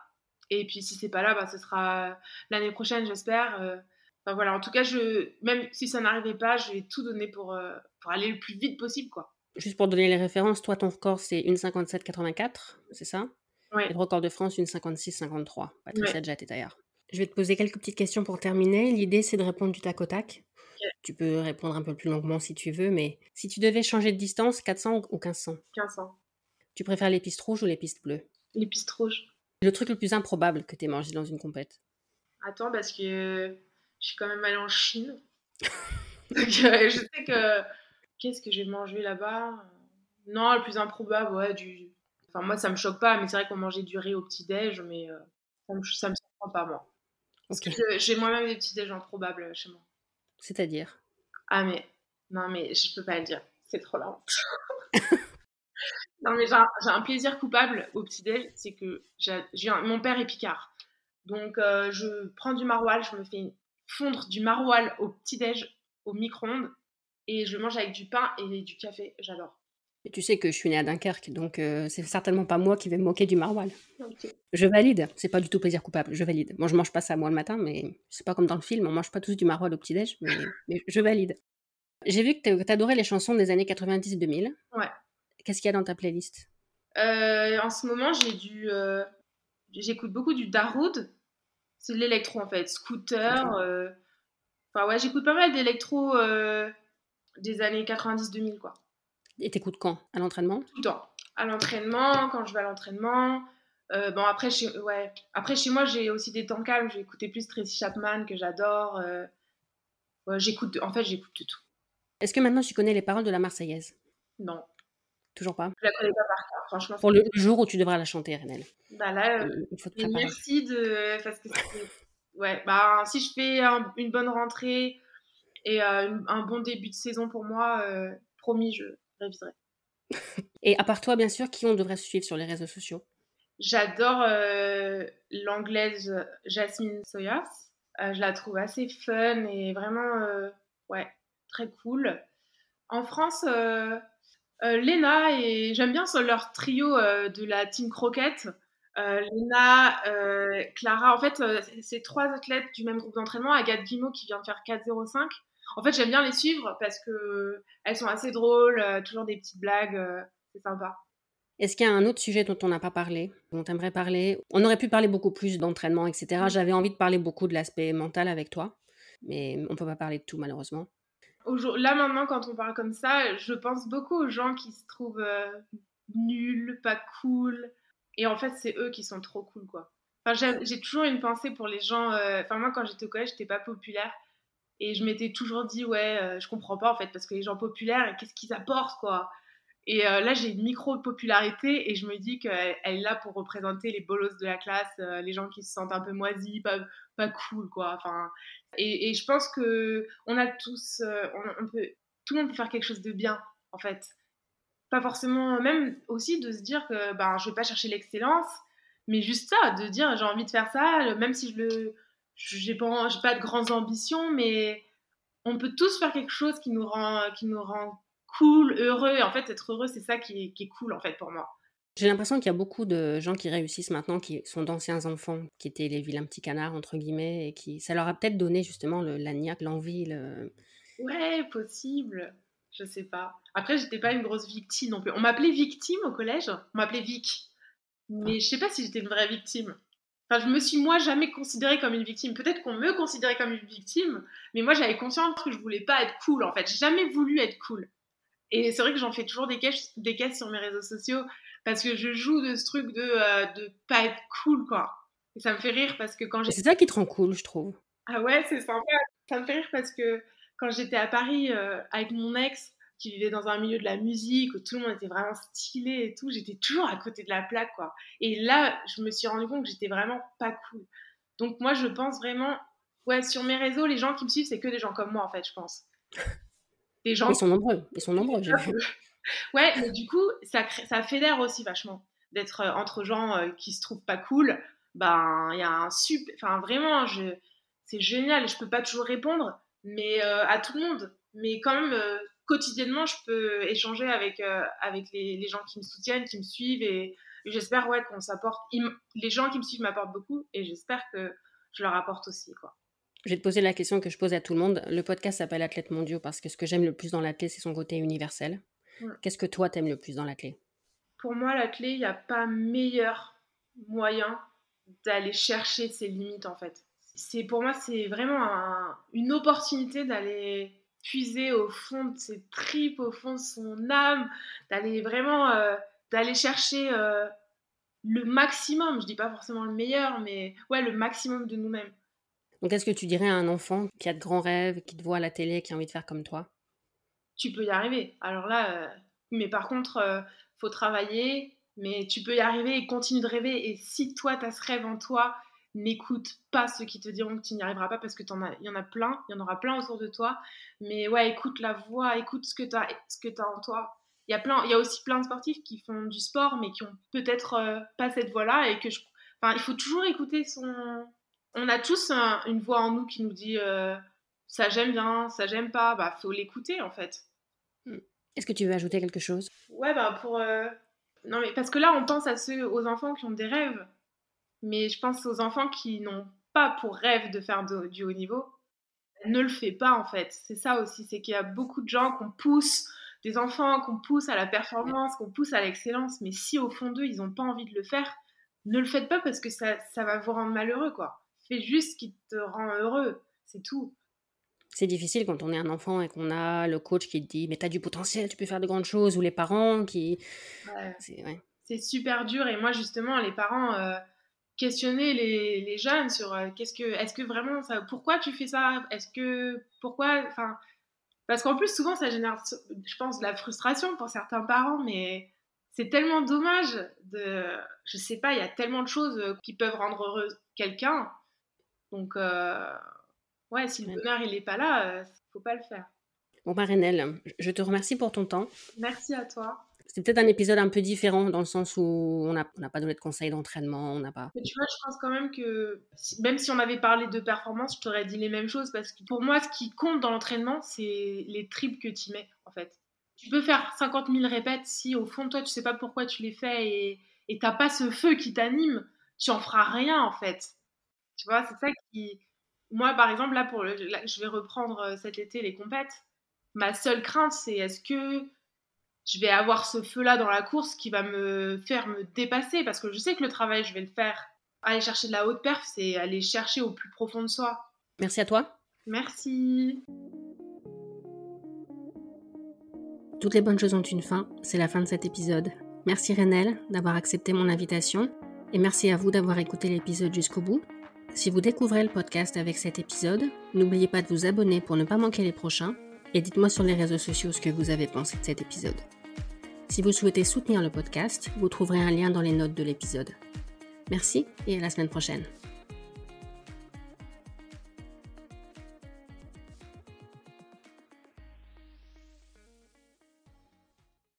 Et puis si c'est pas là, bah, ce sera l'année prochaine, j'espère voilà, en tout cas, je, même si ça n'arrivait pas, je vais tout donner pour, euh, pour aller le plus vite possible, quoi. Juste pour donner les références, toi, ton record, c'est 1,57,84, c'est ça? Oui. le record de France, 1,56,53. Patricia ouais. Jatetaillard. Je vais te poser quelques petites questions pour terminer. L'idée, c'est de répondre du tac au tac. Tu peux répondre un peu plus longuement si tu veux, mais si tu devais changer de distance, 400 ou 1500 1500. Tu préfères les pistes rouges ou les pistes bleues? Les pistes rouges. Le truc le plus improbable que tu aies mangé dans une compète? Attends, parce que je suis quand même allée en Chine. (laughs) Donc, euh, je sais que. Qu'est-ce que j'ai mangé là-bas? Non, le plus improbable, ouais, du. Enfin, moi, ça me choque pas, mais c'est vrai qu'on mangeait du riz au petit-déj, mais euh, ça, me, ça me surprend pas, moi. Que j'ai moi-même des petits-déj improbables chez moi. C'est-à-dire? Ah, mais. Non, mais je peux pas le dire. C'est trop lent. (laughs) non, mais j'ai un, un, plaisir coupable au petit-déj, c'est que mon père est picard. Donc, euh, je prends du maroilles, je me fais une fondre du maroilles au petit-déj au micro-ondes et je le mange avec du pain et du café. J'adore. Et tu sais que je suis née à Dunkerque, donc euh, c'est certainement pas moi qui vais me moquer du maroilles. Je valide, c'est pas du tout plaisir coupable, je valide. Moi, je mange pas ça moi le matin, mais c'est pas comme dans le film, on mange pas tous du maroilles au petit-déj, mais, (laughs) je valide. J'ai vu que t'adorais les chansons des années 90-2000. Ouais. Qu'est-ce qu'il y a dans ta playlist? Euh, En ce moment, j'ai du. Euh, j'écoute beaucoup du Darude, c'est de l'électro en fait. Scooter. Euh, enfin ouais, j'écoute pas mal d'électro euh, des années 90-2000 quoi. Et t'écoutes quand? À l'entraînement? Tout le temps. À l'entraînement, quand je vais à l'entraînement. Euh, bon après chez, ouais. après chez moi j'ai aussi des temps calmes. J'ai écouté plus Tracy Chapman que j'adore. j'écoute, en fait j'écoute tout. Est-ce que maintenant tu connais les paroles de la Marseillaise? Non. Toujours pas Je la connais pas par cœur, franchement. Pour le jour où tu devras la chanter, Renelle. Bah là, il il faut te préparer. merci de. Parce que c'est- ouais, bah, si je fais un- une bonne rentrée et euh, une- un bon début de saison pour moi, euh, promis, je réviserai. (laughs) Et à part toi, bien sûr, qui on devrait suivre sur les réseaux sociaux? J'adore euh, l'anglaise Jasmine. Euh, je la trouve assez fun et vraiment, euh, ouais, très cool. En France, euh, euh, Lena et j'aime bien leur trio euh, de la team croquette. Euh, Lena, euh, Clara, en fait, euh, c'est- trois athlètes du même groupe d'entraînement. Agathe Guimau qui vient de faire 4,05. En fait, j'aime bien les suivre parce que elles sont assez drôles, euh, toujours des petites blagues, euh, c'est sympa. Est-ce qu'il y a un autre sujet dont on n'a pas parlé, dont tu aimerais parler? On aurait pu parler beaucoup plus d'entraînement, etc. J'avais envie de parler beaucoup de l'aspect mental avec toi, mais on peut pas parler de tout, malheureusement. Là maintenant, quand on parle comme ça, je pense beaucoup aux gens qui se trouvent euh, nuls, pas cool. Et en fait, c'est eux qui sont trop cool, quoi. Enfin, j'ai j'ai toujours une pensée pour les gens. euh, Enfin, moi, quand j'étais au collège, j'étais pas populaire. Et je m'étais toujours dit, ouais, euh, je comprends pas, en fait, parce que les gens populaires, qu'est-ce qu'ils apportent, quoi? Et euh, là, j'ai une micro-popularité et je me dis qu'elle elle est là pour représenter les bolosses de la classe, euh, les gens qui se sentent un peu moisis, pas, cool, quoi. Enfin, et, je pense que on a tous, euh, on, peut, tout le monde peut faire quelque chose de bien, en fait. Pas forcément, même aussi de se dire que ben, je vais pas chercher l'excellence, mais juste ça, de dire j'ai envie de faire ça, même si je le, j'ai pas, pas de grandes ambitions, mais on peut tous faire quelque chose qui nous rend, qui nous rend cool, heureux. Et en fait, être heureux, c'est ça qui est, qui est cool, en fait, pour moi. J'ai l'impression qu'il y a beaucoup de gens qui réussissent maintenant, qui sont d'anciens enfants, qui étaient les vilains petits canards, entre guillemets, et qui ça leur a peut-être donné justement le, la niaque, l'envie, le... Ouais, possible. Je sais pas. Après, j'étais pas une grosse victime non plus. On m'appelait victime au collège. On m'appelait Vic. Mais je sais pas si j'étais une vraie victime. Enfin, je me suis moi jamais considérée comme une victime. Peut-être qu'on me considérait comme une victime, mais moi j'avais conscience que je voulais pas être cool en fait. J'ai jamais voulu être cool. Et c'est vrai que j'en fais toujours des caisses, des caisses sur mes réseaux sociaux parce que je joue de ce truc de, euh, de pas être cool quoi. Et ça me fait rire parce que quand j'ai C'est ça qui te rend cool, je trouve. ah ouais, c'est sympa. Ça me fait rire parce que quand j'étais à Paris euh, avec mon ex, qui vivait dans un milieu de la musique où tout le monde était vraiment stylé et tout, j'étais toujours à côté de la plaque, quoi. Et là, je me suis rendu compte que j'étais vraiment pas cool. Donc moi, je pense vraiment, ouais, sur mes réseaux, les gens qui me suivent, c'est que des gens comme moi, en fait, je pense. Des gens Ils sont nombreux, ils sont nombreux. (laughs) Ouais, mais du coup, ça, ça fédère aussi vachement d'être euh, entre gens euh, qui se trouvent pas cool. Ben, il y a un super. Enfin, vraiment, je... c'est génial. Je peux pas toujours répondre, mais euh, à tout le monde. Mais quand même, euh, quotidiennement, je peux échanger avec, avec les, les gens qui me soutiennent, qui me suivent. Et, et j'espère ouais, qu'on s'apporte. ils Les gens qui me suivent m'apportent beaucoup et j'espère que je leur apporte aussi. Quoi. Je vais te poser la question que je pose à tout le monde. Le podcast s'appelle Athlète mondiaux parce que ce que j'aime le plus dans l'athlète, c'est son côté universel. Ouais. Qu'est-ce que toi t'aimes le plus dans l'athlète? Pour moi, la clé, il n'y a pas meilleur moyen d'aller chercher ses limites en fait. C'est pour moi, c'est vraiment un- une opportunité d'aller puiser au fond de ses tripes, au fond de son âme, d'aller vraiment euh, d'aller chercher euh, le maximum. Je dis pas forcément le meilleur, mais ouais, le maximum de nous-mêmes. Donc, qu'est-ce que tu dirais à un enfant qui a de grands rêves, qui te voit à la télé, qui a envie de faire comme toi? Tu peux y arriver. Alors là, euh, mais par contre, euh, faut travailler, mais tu peux y arriver et continue de rêver. Et si toi, tu as ce rêve en toi, n'écoute pas ceux qui te diront que tu n'y arriveras pas parce que il y en a plein, il y en aura plein autour de toi. Mais ouais, écoute la voix, écoute ce que tu as, ce que as en toi. Il y, a aussi plein de sportifs qui font du sport, mais qui ont peut-être euh, pas cette voix-là. Enfin, il faut toujours écouter son. On a tous un- une voix en nous qui nous dit euh, ça j'aime bien, ça j'aime pas. Bah, faut l'écouter en fait. Est-ce que tu veux ajouter quelque chose? Ouais, bah pour. euh, Non, mais parce que là, on pense à ceux, aux enfants qui ont des rêves. Mais je pense aux enfants qui n'ont pas pour rêve de faire de- du haut niveau. Ne le fais pas, en fait. C'est ça aussi. C'est qu'il y a beaucoup de gens qu'on pousse, des enfants qu'on pousse à la performance, qu'on pousse à l'excellence. Mais si au fond d'eux, ils n'ont pas envie de le faire, ne le faites pas parce que ça, ça va vous rendre malheureux, quoi. Fais juste ce qui te rend heureux. C'est tout. C'est difficile quand on est un enfant et qu'on a le coach qui te dit mais t'as du potentiel, tu peux faire de grandes choses, ou les parents qui... Ouais. C'est ouais. super dur. Et moi, justement, les parents euh, questionner les, les jeunes sur euh, qu'est-ce que, est-ce que vraiment ça, pourquoi tu fais ça? Est-ce que, pourquoi, enfin, Parce qu'en plus, souvent, ça génère, je pense, de la frustration pour certains parents, mais c'est tellement dommage de. Je sais pas, il y a tellement de choses euh, qui peuvent rendre heureux quelqu'un. Donc, euh, ouais, si le bonheur, il n'est pas là, il euh, faut pas le faire. Bon, Marinelle, je te remercie pour ton temps. Merci à toi. C'est peut-être un épisode un peu différent dans le sens où on n'a pas donné de conseils d'entraînement, on n'a pas. Mais tu vois, je pense quand même que même si on avait parlé de performance, je t'aurais dit les mêmes choses parce que pour moi, ce qui compte dans l'entraînement, c'est les tripes que tu mets en fait. Tu peux faire 50 000 répètes si au fond de toi, tu sais pas pourquoi tu les fais et tu n'as pas ce feu qui t'anime, tu en feras rien en fait. Tu vois, c'est ça qui. Moi, par exemple, là, pour je vais reprendre euh, cet été les compètes. Ma seule crainte, c'est est-ce que je vais avoir ce feu-là dans la course qui va me faire me dépasser? Parce que je sais que le travail, je vais le faire. Aller chercher de la haute perf, c'est aller chercher au plus profond de soi. Merci à toi. Merci. Toutes les bonnes choses ont une fin, c'est la fin de cet épisode. Merci Renelle d'avoir accepté mon invitation et merci à vous d'avoir écouté l'épisode jusqu'au bout. Si vous découvrez le podcast avec cet épisode, n'oubliez pas de vous abonner pour ne pas manquer les prochains et dites-moi sur les réseaux sociaux ce que vous avez pensé de cet épisode. Si vous souhaitez soutenir le podcast, vous trouverez un lien dans les notes de l'épisode. Merci et à la semaine prochaine.